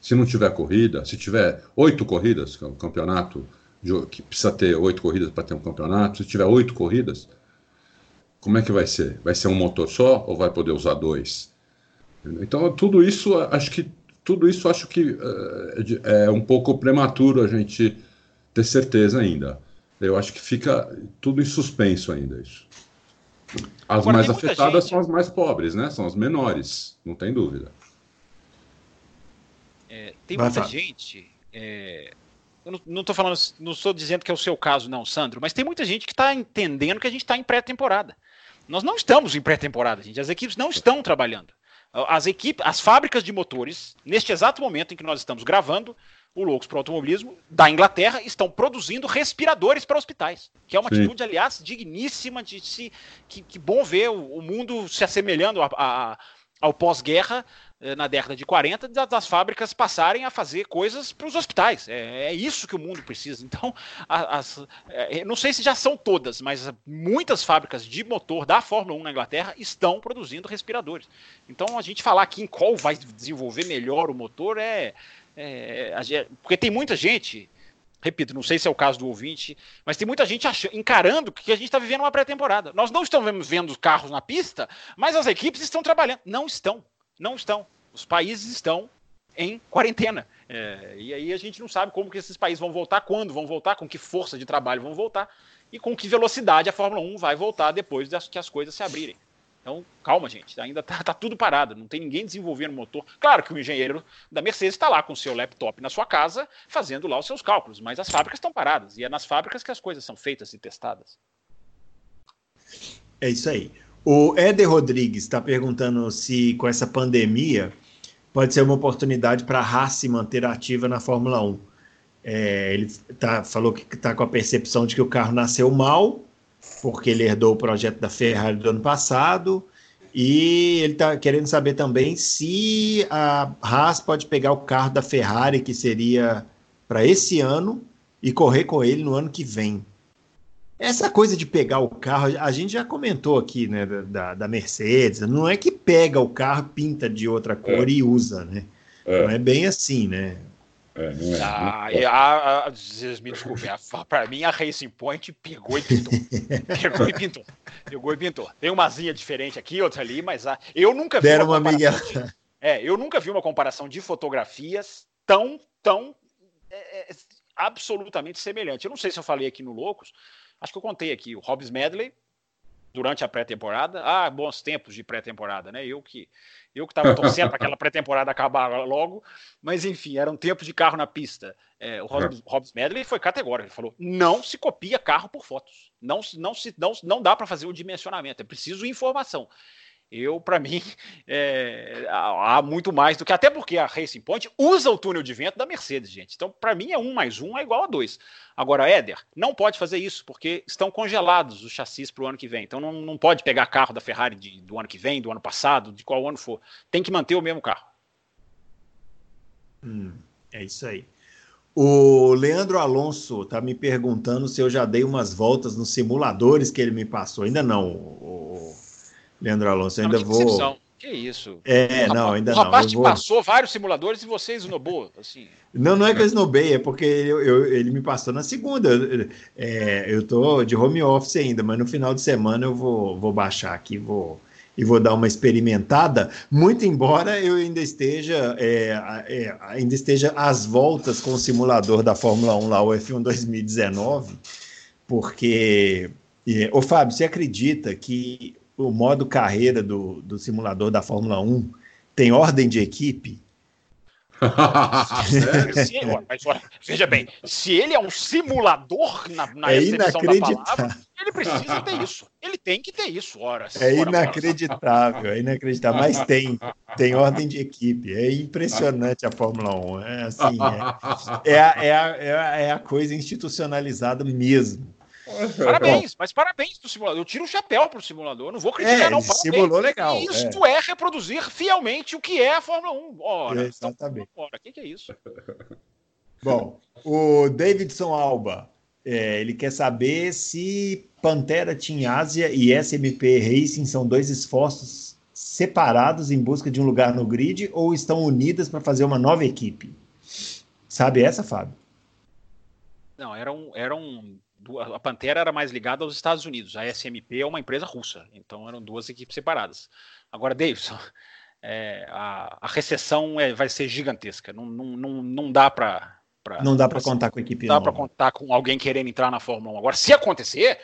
se não tiver corrida, se tiver oito corridas, que é um campeonato que precisa ter oito corridas para ter um campeonato, se tiver oito corridas, como é que vai ser? Vai ser um motor só ou vai poder usar dois? Então tudo isso acho que tudo isso acho que uh, é um pouco prematuro a gente ter certeza ainda. Eu acho que fica tudo em suspenso ainda isso. As Agora, mais afetadas gente... são as mais pobres, né? São as menores, não tem dúvida. É, tem Vai muita gente. É, eu não estou falando, não estou dizendo que é o seu caso, não, Sandro, mas tem muita gente que está entendendo que a gente está em pré-temporada. Nós não estamos em pré-temporada, gente. As equipes não estão trabalhando. As equipes, as fábricas de motores, neste exato momento em que nós estamos gravando, o Loucos para o Automobilismo, da Inglaterra, estão produzindo respiradores para hospitais. Que é uma Sim. atitude, aliás, digníssima de se. Que, que bom ver o, o mundo se assemelhando a, a, ao pós-guerra, eh, na década de 40, das fábricas passarem a fazer coisas para os hospitais. É, é, isso que o mundo precisa. Então, as, é, não sei se já são todas, mas muitas fábricas de motor da Fórmula 1 na Inglaterra estão produzindo respiradores. Então, a gente falar aqui em qual vai desenvolver melhor o motor é. É porque tem muita gente repito, não sei se é o caso do ouvinte, mas tem muita gente achando, encarando que a gente está vivendo uma pré-temporada. Nós não estamos vendo carros na pista, mas as equipes estão trabalhando. Não estão, não estão. Os países estão em quarentena. É, e aí a gente não sabe como que esses países vão voltar, quando vão voltar, com que força de trabalho vão voltar e com que velocidade a Fórmula 1 vai voltar depois das, que as coisas se abrirem. Então, calma, gente, ainda tá, tá, tudo parado, não tem ninguém desenvolvendo motor. Claro que o engenheiro da Mercedes está lá com o seu laptop na sua casa, fazendo lá os seus cálculos, mas as fábricas estão paradas, e é nas fábricas que as coisas são feitas e testadas. É isso aí. O Éder Rodrigues está perguntando se com essa pandemia pode ser uma oportunidade para a Haas se manter ativa na Fórmula 1. É, ele tá, falou que está com a percepção de que o carro nasceu mal porque ele herdou o projeto da Ferrari do ano passado. E ele está querendo saber também se a Haas pode pegar o carro da Ferrari, que seria para esse ano, e correr com ele no ano que vem. Essa coisa de pegar o carro, a gente já comentou aqui, né, da, da Mercedes, não é que pega o carro, pinta de outra cor é. e usa, né? É. Não é bem assim, né? É, não é, ah, não a, a, me desculpem, para mim a Racing Point pegou e pintou. pegou e pintou. Pegou e pintou. Tem uma zinha diferente aqui, outra ali, mas a, eu nunca vi. Deram uma, uma de, É, eu nunca vi uma comparação de fotografias tão, tão é, é, absolutamente semelhante. Eu não sei se eu falei aqui no Loucos, acho que eu contei aqui, o Hobbs Medley, durante a pré-temporada. Ah, bons tempos de pré-temporada, né? Eu que eu que estava torcendo para aquela pré-temporada acabar logo, mas enfim, era um tempo de carro na pista. É, o Hobbs, Hobbs Medley foi categórico, ele falou: não se copia carro por fotos, não, não, se, não, não dá para fazer o dimensionamento, é preciso informação eu, para mim, <laughs> é, há muito mais do que. Até porque a Racing Point usa o túnel de vento da Mercedes, gente. Então, para mim, é um mais um é igual a dois. Agora, Éder, não pode fazer isso, porque estão congelados os chassis para o ano que vem. Então, não, não pode pegar carro da Ferrari de, do ano que vem, do ano passado, de qual ano for. Tem que manter o mesmo carro. Hum, é isso aí. O Leandro Alonso está me perguntando se eu já dei umas voltas nos simuladores que ele me passou. Ainda não, o, Leandro Alonso, ainda vou. Que isso? É, rapaz, não, ainda não. O rapaz te vou... passou vários simuladores e você esnobou, assim. Não, não é que eu esnobei, é porque eu, eu, ele me passou na segunda. É, eu tô de home office ainda, mas no final de semana eu vou, vou baixar aqui vou, e vou dar uma experimentada, muito embora eu ainda esteja, é, é, ainda esteja às voltas com o simulador da Fórmula 1 lá, o F1 2019, porque... É, ô Fábio, você acredita que o modo carreira do, do simulador da Fórmula 1 tem ordem de equipe? <laughs> se, mas, veja bem, se ele é um simulador na, na é inacreditável. Palavra, ele precisa ter isso. Ele tem que ter isso. Ora, é inacreditável, é inacreditável. Mas tem, tem ordem de equipe. É impressionante a Fórmula 1. É assim, é, é, a, é, a, é a é coisa institucionalizada mesmo. Parabéns, mas parabéns pro simulador. Eu tiro o chapéu pro simulador, não vou criticar, é, não. Parabéns. Simulou legal. Isso é. é. reproduzir fielmente o que é a Fórmula 1. Ora, é, exatamente. Ora, o que, que, é isso? <laughs> Bom, o Davidson Alba, é, ele quer saber se Pantera Team Ásia e SMP Racing são dois esforços separados em busca de um lugar no grid ou estão unidas para fazer uma nova equipe. Sabe essa, Fábio? Não, eram, eram a Pantera era mais ligada aos Estados Unidos, a SMP é uma empresa russa, então eram duas equipes separadas. Agora, Davidson, <laughs> é, a, a, recessão é, vai ser gigantesca, não, não, não, não dá para. Não dá para contar com a equipe. Não dá para contar com alguém querendo entrar na Fórmula 1. Agora, se acontecer,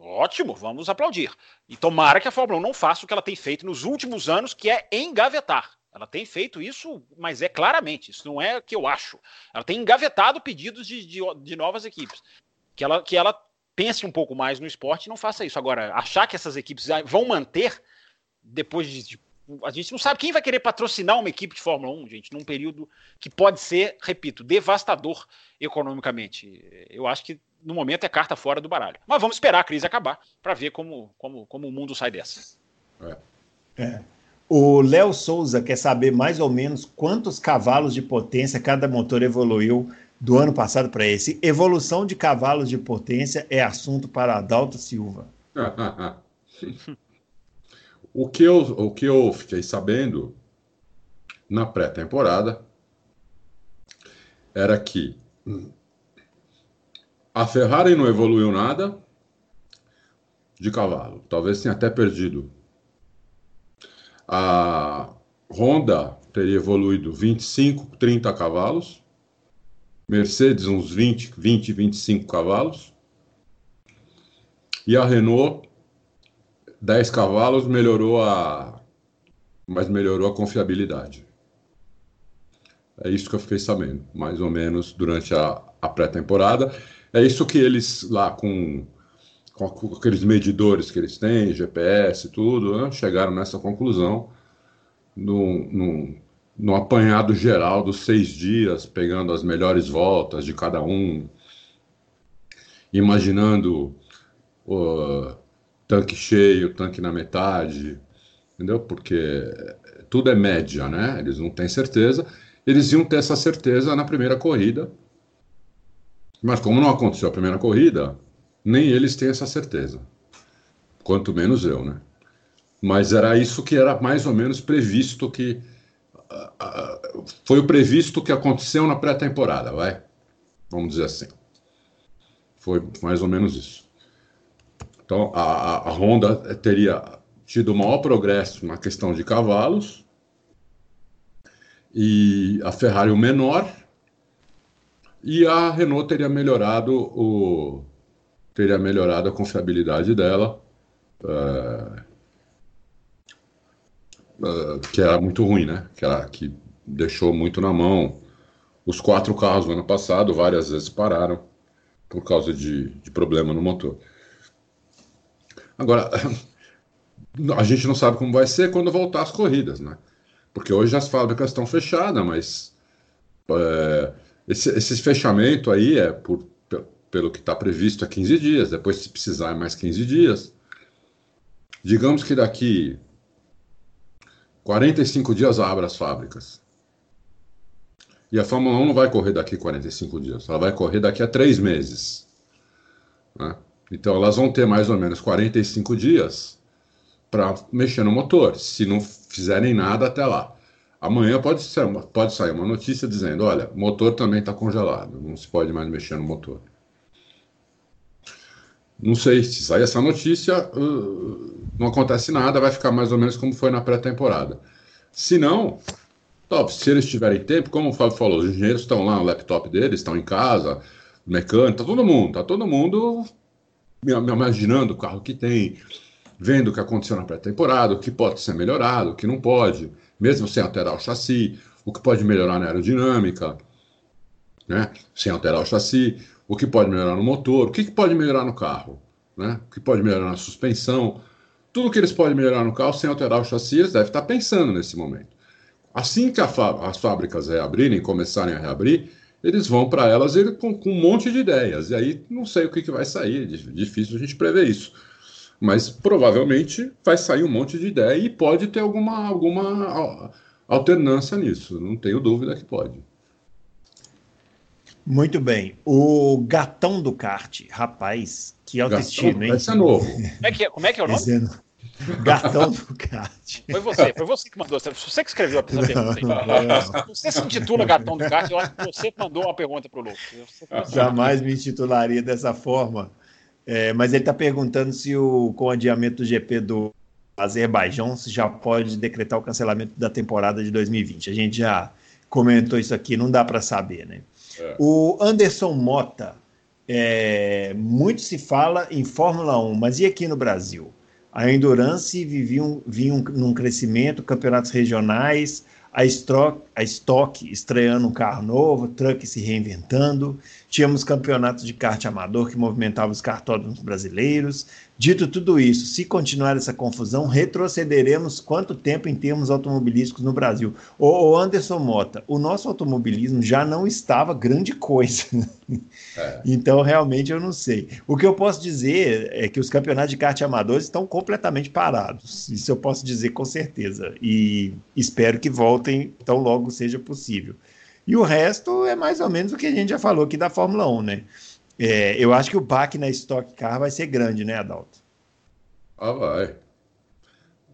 ótimo, vamos aplaudir. E tomara que a Fórmula 1 não faça o que ela tem feito nos últimos anos, que é engavetar. Ela tem feito isso, mas é claramente, isso não é o que eu acho. Ela tem engavetado pedidos de, de, de novas equipes. Que ela, que ela pense um pouco mais no esporte e não faça isso. Agora, achar que essas equipes vão manter depois de, a gente não sabe quem vai querer patrocinar uma equipe de Fórmula 1, gente, num período que pode ser, repito, devastador economicamente. Eu acho que no momento é carta fora do baralho. Mas vamos esperar a crise acabar para ver como, como, como o mundo sai dessa. É. É. O Léo Souza quer saber mais ou menos quantos cavalos de potência cada motor evoluiu do ano passado para esse. Evolução de cavalos de potência é assunto para Adalto Silva. <laughs> O que eu, o que eu fiquei sabendo na pré-temporada era que a Ferrari não evoluiu nada de cavalo, talvez tenha até perdido. A Honda teria evoluído 25, 30 cavalos, Mercedes uns 20, 20, 25 cavalos, e a Renault 10 cavalos melhorou a. Mas melhorou a confiabilidade. É isso que eu fiquei sabendo, mais ou menos, durante a, a pré-temporada. É isso que eles lá com, com, aqueles medidores que eles têm, GPS e tudo, né, chegaram nessa conclusão no, no, no apanhado geral dos seis dias, pegando as melhores voltas de cada um, imaginando. Uh, tanque cheio, tanque na metade, entendeu? Porque tudo é média, né? Eles não têm certeza. Eles iam ter essa certeza na primeira corrida, mas como não aconteceu a primeira corrida, nem eles têm essa certeza. Quanto menos eu, né? Mas era isso que era mais ou menos previsto que. Foi o previsto que aconteceu na pré-temporada, vai? Vamos dizer assim. Foi mais ou menos isso. Então, a, a Honda teria tido maior progresso na questão de cavalos e a Ferrari o menor e a Renault teria melhorado o teria melhorado a confiabilidade dela uh, que era muito ruim né que era que deixou muito na mão os quatro carros no ano passado várias vezes pararam por causa de, de problema no motor Agora, <laughs> a gente não sabe como vai ser quando voltar as corridas, né? Porque hoje as fábricas estão fechadas, mas é, esse, esse, fechamento aí é por, pelo que está previsto há 15 dias, depois se precisar é mais 15 dias. Digamos que daqui 45 dias abra as fábricas. E a Fórmula 1 não vai correr daqui 45 dias, ela vai correr daqui a três meses. Né? Então elas vão ter mais ou menos 45 dias para mexer no motor, se não fizerem nada até lá. Amanhã pode, ser, pode sair uma notícia dizendo: olha, o motor também está congelado, não se pode mais mexer no motor. Não sei, se sair essa notícia, uh, não acontece nada, vai ficar mais ou menos como foi na pré-temporada. Se não, top, se eles tiverem tempo, como o Fábio falou, os engenheiros estão lá no laptop deles, estão em casa, mecânico, tá todo mundo, tá todo mundo me imaginando o carro que tem, vendo o que aconteceu na pré-temporada, o que pode ser melhorado, o que não pode, mesmo sem alterar o chassi, o que pode melhorar na aerodinâmica, né? sem alterar o chassi, o que pode melhorar no motor, o que, pode melhorar no carro, né? o que pode melhorar na suspensão. Tudo que eles podem melhorar no carro sem alterar o chassi, eles devem estar pensando nesse momento. Assim que as fábricas reabrirem, começarem a reabrir, eles vão para elas com, com, um monte de ideias. E aí não sei o que, que vai sair, difícil a gente prever isso. Mas provavelmente vai sair um monte de ideia e pode ter alguma, alguma alternância nisso. Não tenho dúvida que pode. Muito bem. O gatão do kart, rapaz, que autoestima, hein? Esse é novo. Como é que é, como é, que é o nome? Dizendo... Gatão do kart. Foi você, foi você que mandou. Você que escreveu a pergunta. Você se intitula Gatão do kart, eu acho que você mandou uma pergunta para o Lucas. Jamais me intitularia dessa forma. É, mas ele está perguntando se o, com o adiamento do GP do Azerbaijão se já pode decretar o cancelamento da temporada de 2020. A gente já comentou isso aqui, não dá para saber, né? É. O Anderson Mota, é, muito se fala em Fórmula 1, mas e aqui no Brasil? A Endurance vivia um, vinha um, num crescimento, campeonatos regionais, a Stock, a Stock estreando um carro novo, Truck se reinventando, tínhamos campeonatos de kart amador que movimentavam os cartódromos brasileiros. Dito tudo isso, se continuar essa confusão, retrocederemos quanto tempo em termos automobilísticos no Brasil? O Anderson Mota, o nosso automobilismo já não estava grande coisa. É. Então, realmente, eu não sei. O que eu posso dizer é que os campeonatos de kart amadores estão completamente parados. Isso eu posso dizer com certeza. E espero que voltem tão logo seja possível. E o resto é mais ou menos o que a gente já falou aqui da Fórmula 1, né? É, eu acho que o baque na Stock Car vai ser grande, né, Adalto? Ah, vai.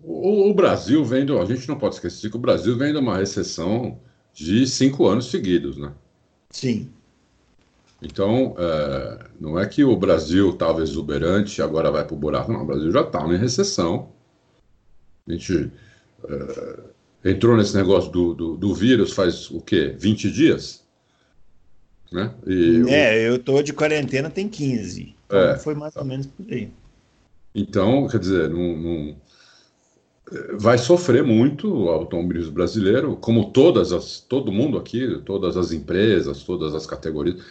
O, o, Brasil vem do. A gente não pode esquecer que o Brasil vem de uma recessão de cinco anos seguidos, né? Sim. Então, é, não é que o Brasil estava exuberante e agora vai para o buraco, não. O Brasil já estava em recessão. A gente. É, entrou nesse negócio do, do, do, vírus faz o quê? 20 dias? Né? E é, eu tô de quarentena tem 15. Então é, foi mais ou menos por aí. Então, quer dizer, não, não, vai sofrer muito o automobilismo brasileiro, como todas as, todo mundo aqui, todas as empresas, todas as categorias.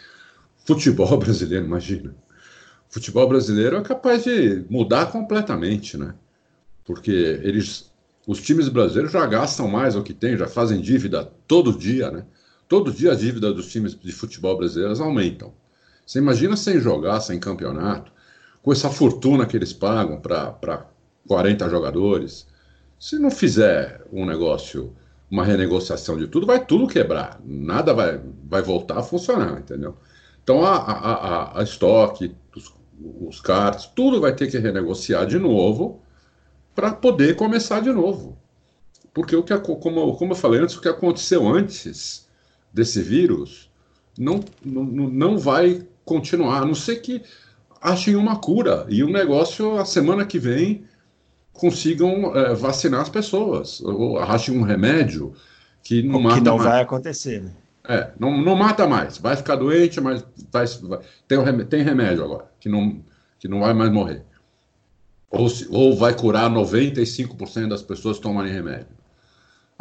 Futebol <laughs> brasileiro, imagina. Futebol brasileiro é capaz de mudar completamente, né? Porque eles os times brasileiros já gastam mais o que tem, já fazem dívida todo dia, né? Todo dia a dívida dos times de futebol brasileiros aumentam. Você imagina sem jogar, sem campeonato, com essa fortuna que eles pagam para 40 jogadores. Se não fizer um negócio, uma renegociação de tudo, vai tudo quebrar. Nada vai, vai voltar a funcionar, entendeu? Então a, a, a, a estoque, os, os cards, tudo vai ter que renegociar de novo para poder começar de novo. Porque o que, como, como eu falei antes, o que aconteceu antes desse vírus não, não, não vai continuar, a não ser que achem uma cura e o negócio, a semana que vem, consigam é, vacinar as pessoas, ou achem um remédio que não o mata que não mais. vai acontecer, né? É, não, não mata mais, vai ficar doente, mas vai, tem, tem remédio agora, que não, que não vai mais morrer ou, se, ou vai curar 95% das pessoas que tomarem remédio.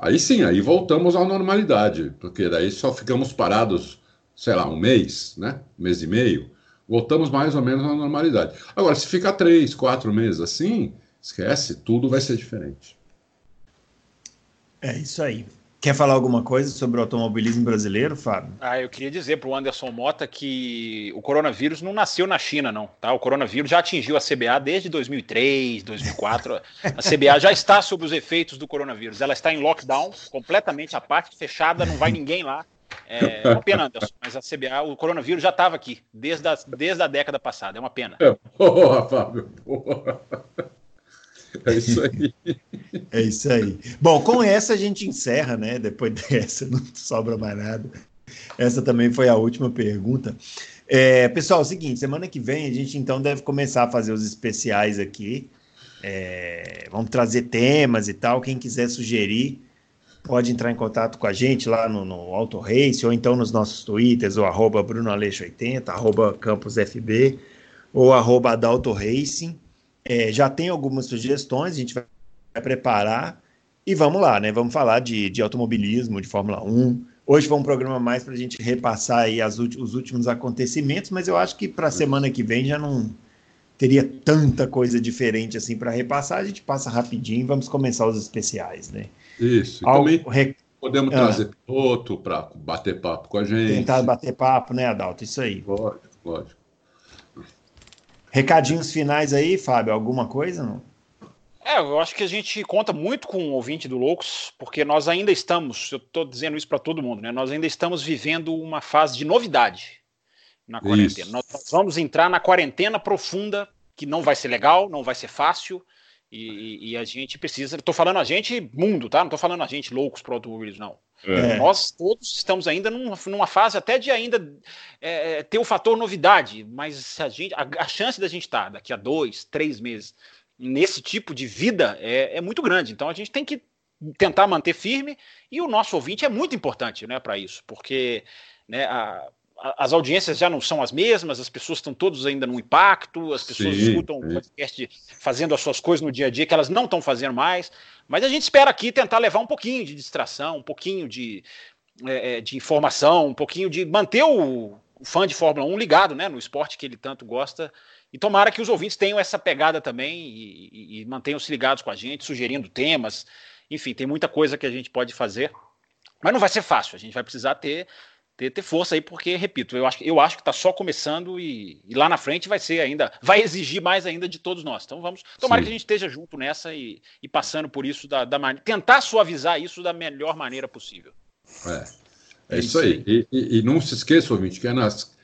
Aí sim, aí voltamos à normalidade, porque daí só ficamos parados, sei lá, um mês, né? Um mês e meio, voltamos mais ou menos à normalidade. Agora, se ficar três, quatro meses assim, esquece, tudo vai ser diferente. É isso aí. Quer falar alguma coisa sobre o automobilismo brasileiro, Fábio? Ah, eu queria dizer para o Anderson Mota que o coronavírus não nasceu na China, não. Tá? O coronavírus já atingiu a CBA desde 2003, 2004. A CBA já está sob os efeitos do coronavírus. Ela está em lockdown, completamente a parte fechada, não vai ninguém lá. É, é uma pena, Anderson, mas a CBA, o coronavírus já estava aqui desde a, desde a década passada. É uma pena. É, porra, Fábio, porra. É isso aí. <laughs> é isso aí. Bom, com essa a gente encerra, né? Depois dessa, não sobra mais nada. Essa também foi a última pergunta. É, pessoal, é o seguinte: semana que vem a gente então deve começar a fazer os especiais aqui. É, vamos trazer temas e tal. Quem quiser sugerir, pode entrar em contato com a gente lá no, no Auto Race ou então nos nossos twitters, ou arroba BrunoAleixo80, arroba CampusFB ou arroba Adalto Racing. É, já tem algumas sugestões, a gente vai, preparar e vamos lá, né? Vamos falar de, de automobilismo, de Fórmula 1. Hoje foi um programa mais para a gente repassar aí as, os últimos acontecimentos, mas eu acho que para a semana que vem já não teria tanta coisa diferente assim para repassar. A gente passa rapidinho e vamos começar os especiais, né? Isso. Ao, também re... podemos ah. trazer piloto para bater papo com a gente. Tentar bater papo, né, Adalto? Isso aí. Lógico, lógico. Recadinhos finais aí, Fábio? Alguma coisa? Não? É, eu acho que a gente conta muito com o ouvinte do Loucos, porque nós ainda estamos, eu estou dizendo isso para todo mundo, né? Nós ainda estamos vivendo uma fase de novidade na quarentena. Isso. Nós vamos entrar na quarentena profunda, que não vai ser legal, não vai ser fácil, e, e a gente precisa. Estou falando a gente mundo, tá? Não estou falando a gente loucos para automobilismo, não. É. Nós todos estamos ainda numa, numa fase até de ainda é, ter o fator novidade, mas a, gente, a, a chance da gente estar daqui a dois, três meses nesse tipo de vida é, é, muito grande. Então a gente tem que tentar manter firme e o nosso ouvinte é muito importante né, para isso, porque né, a, as audiências já não são as mesmas, as pessoas estão todos ainda no impacto, as pessoas sim, escutam o podcast fazendo as suas coisas no dia a dia que elas não estão fazendo mais. Mas a gente espera aqui tentar levar um pouquinho de distração, um pouquinho de, é, é de informação, um pouquinho de manter o, o, fã de Fórmula 1 ligado né, no esporte que ele tanto gosta. E tomara que os ouvintes tenham essa pegada também e, e, e mantenham-se ligados com a gente, sugerindo temas. Enfim, tem muita coisa que a gente pode fazer. Mas não vai ser fácil, a gente vai precisar ter ter, ter força aí, porque, repito, eu acho, eu acho que está só começando e, e, lá na frente vai ser ainda, vai exigir mais ainda de todos nós. Então vamos, tomara Sim. que a gente esteja junto nessa e, e passando por isso da, da maneira, tentar suavizar isso da melhor maneira possível. É, é isso aí. E, e, e, não se esqueça, ouvinte, que é, nas,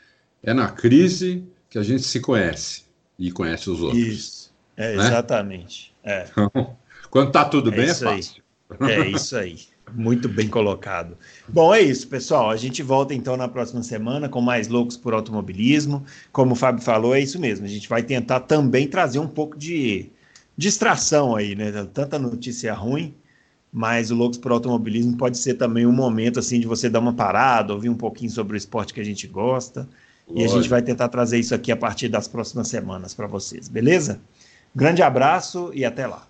é na crise que a gente se conhece e conhece os outros. Isso, é, né? exatamente. É. Então, quando está tudo é bem, é fácil. Aí. É isso aí. <laughs> Muito bem colocado. Bom, é isso, pessoal. A gente volta então na próxima semana com mais loucos por automobilismo. Como o Fábio falou, é isso mesmo. A gente vai tentar também trazer um pouco de distração aí, né? Tanta notícia ruim, mas o Loucos por Automobilismo pode ser também um momento assim de você dar uma parada, ouvir um pouquinho sobre o esporte que a gente gosta. Lógico. E a gente vai tentar trazer isso aqui a partir das próximas semanas para vocês, beleza? Grande abraço e até lá.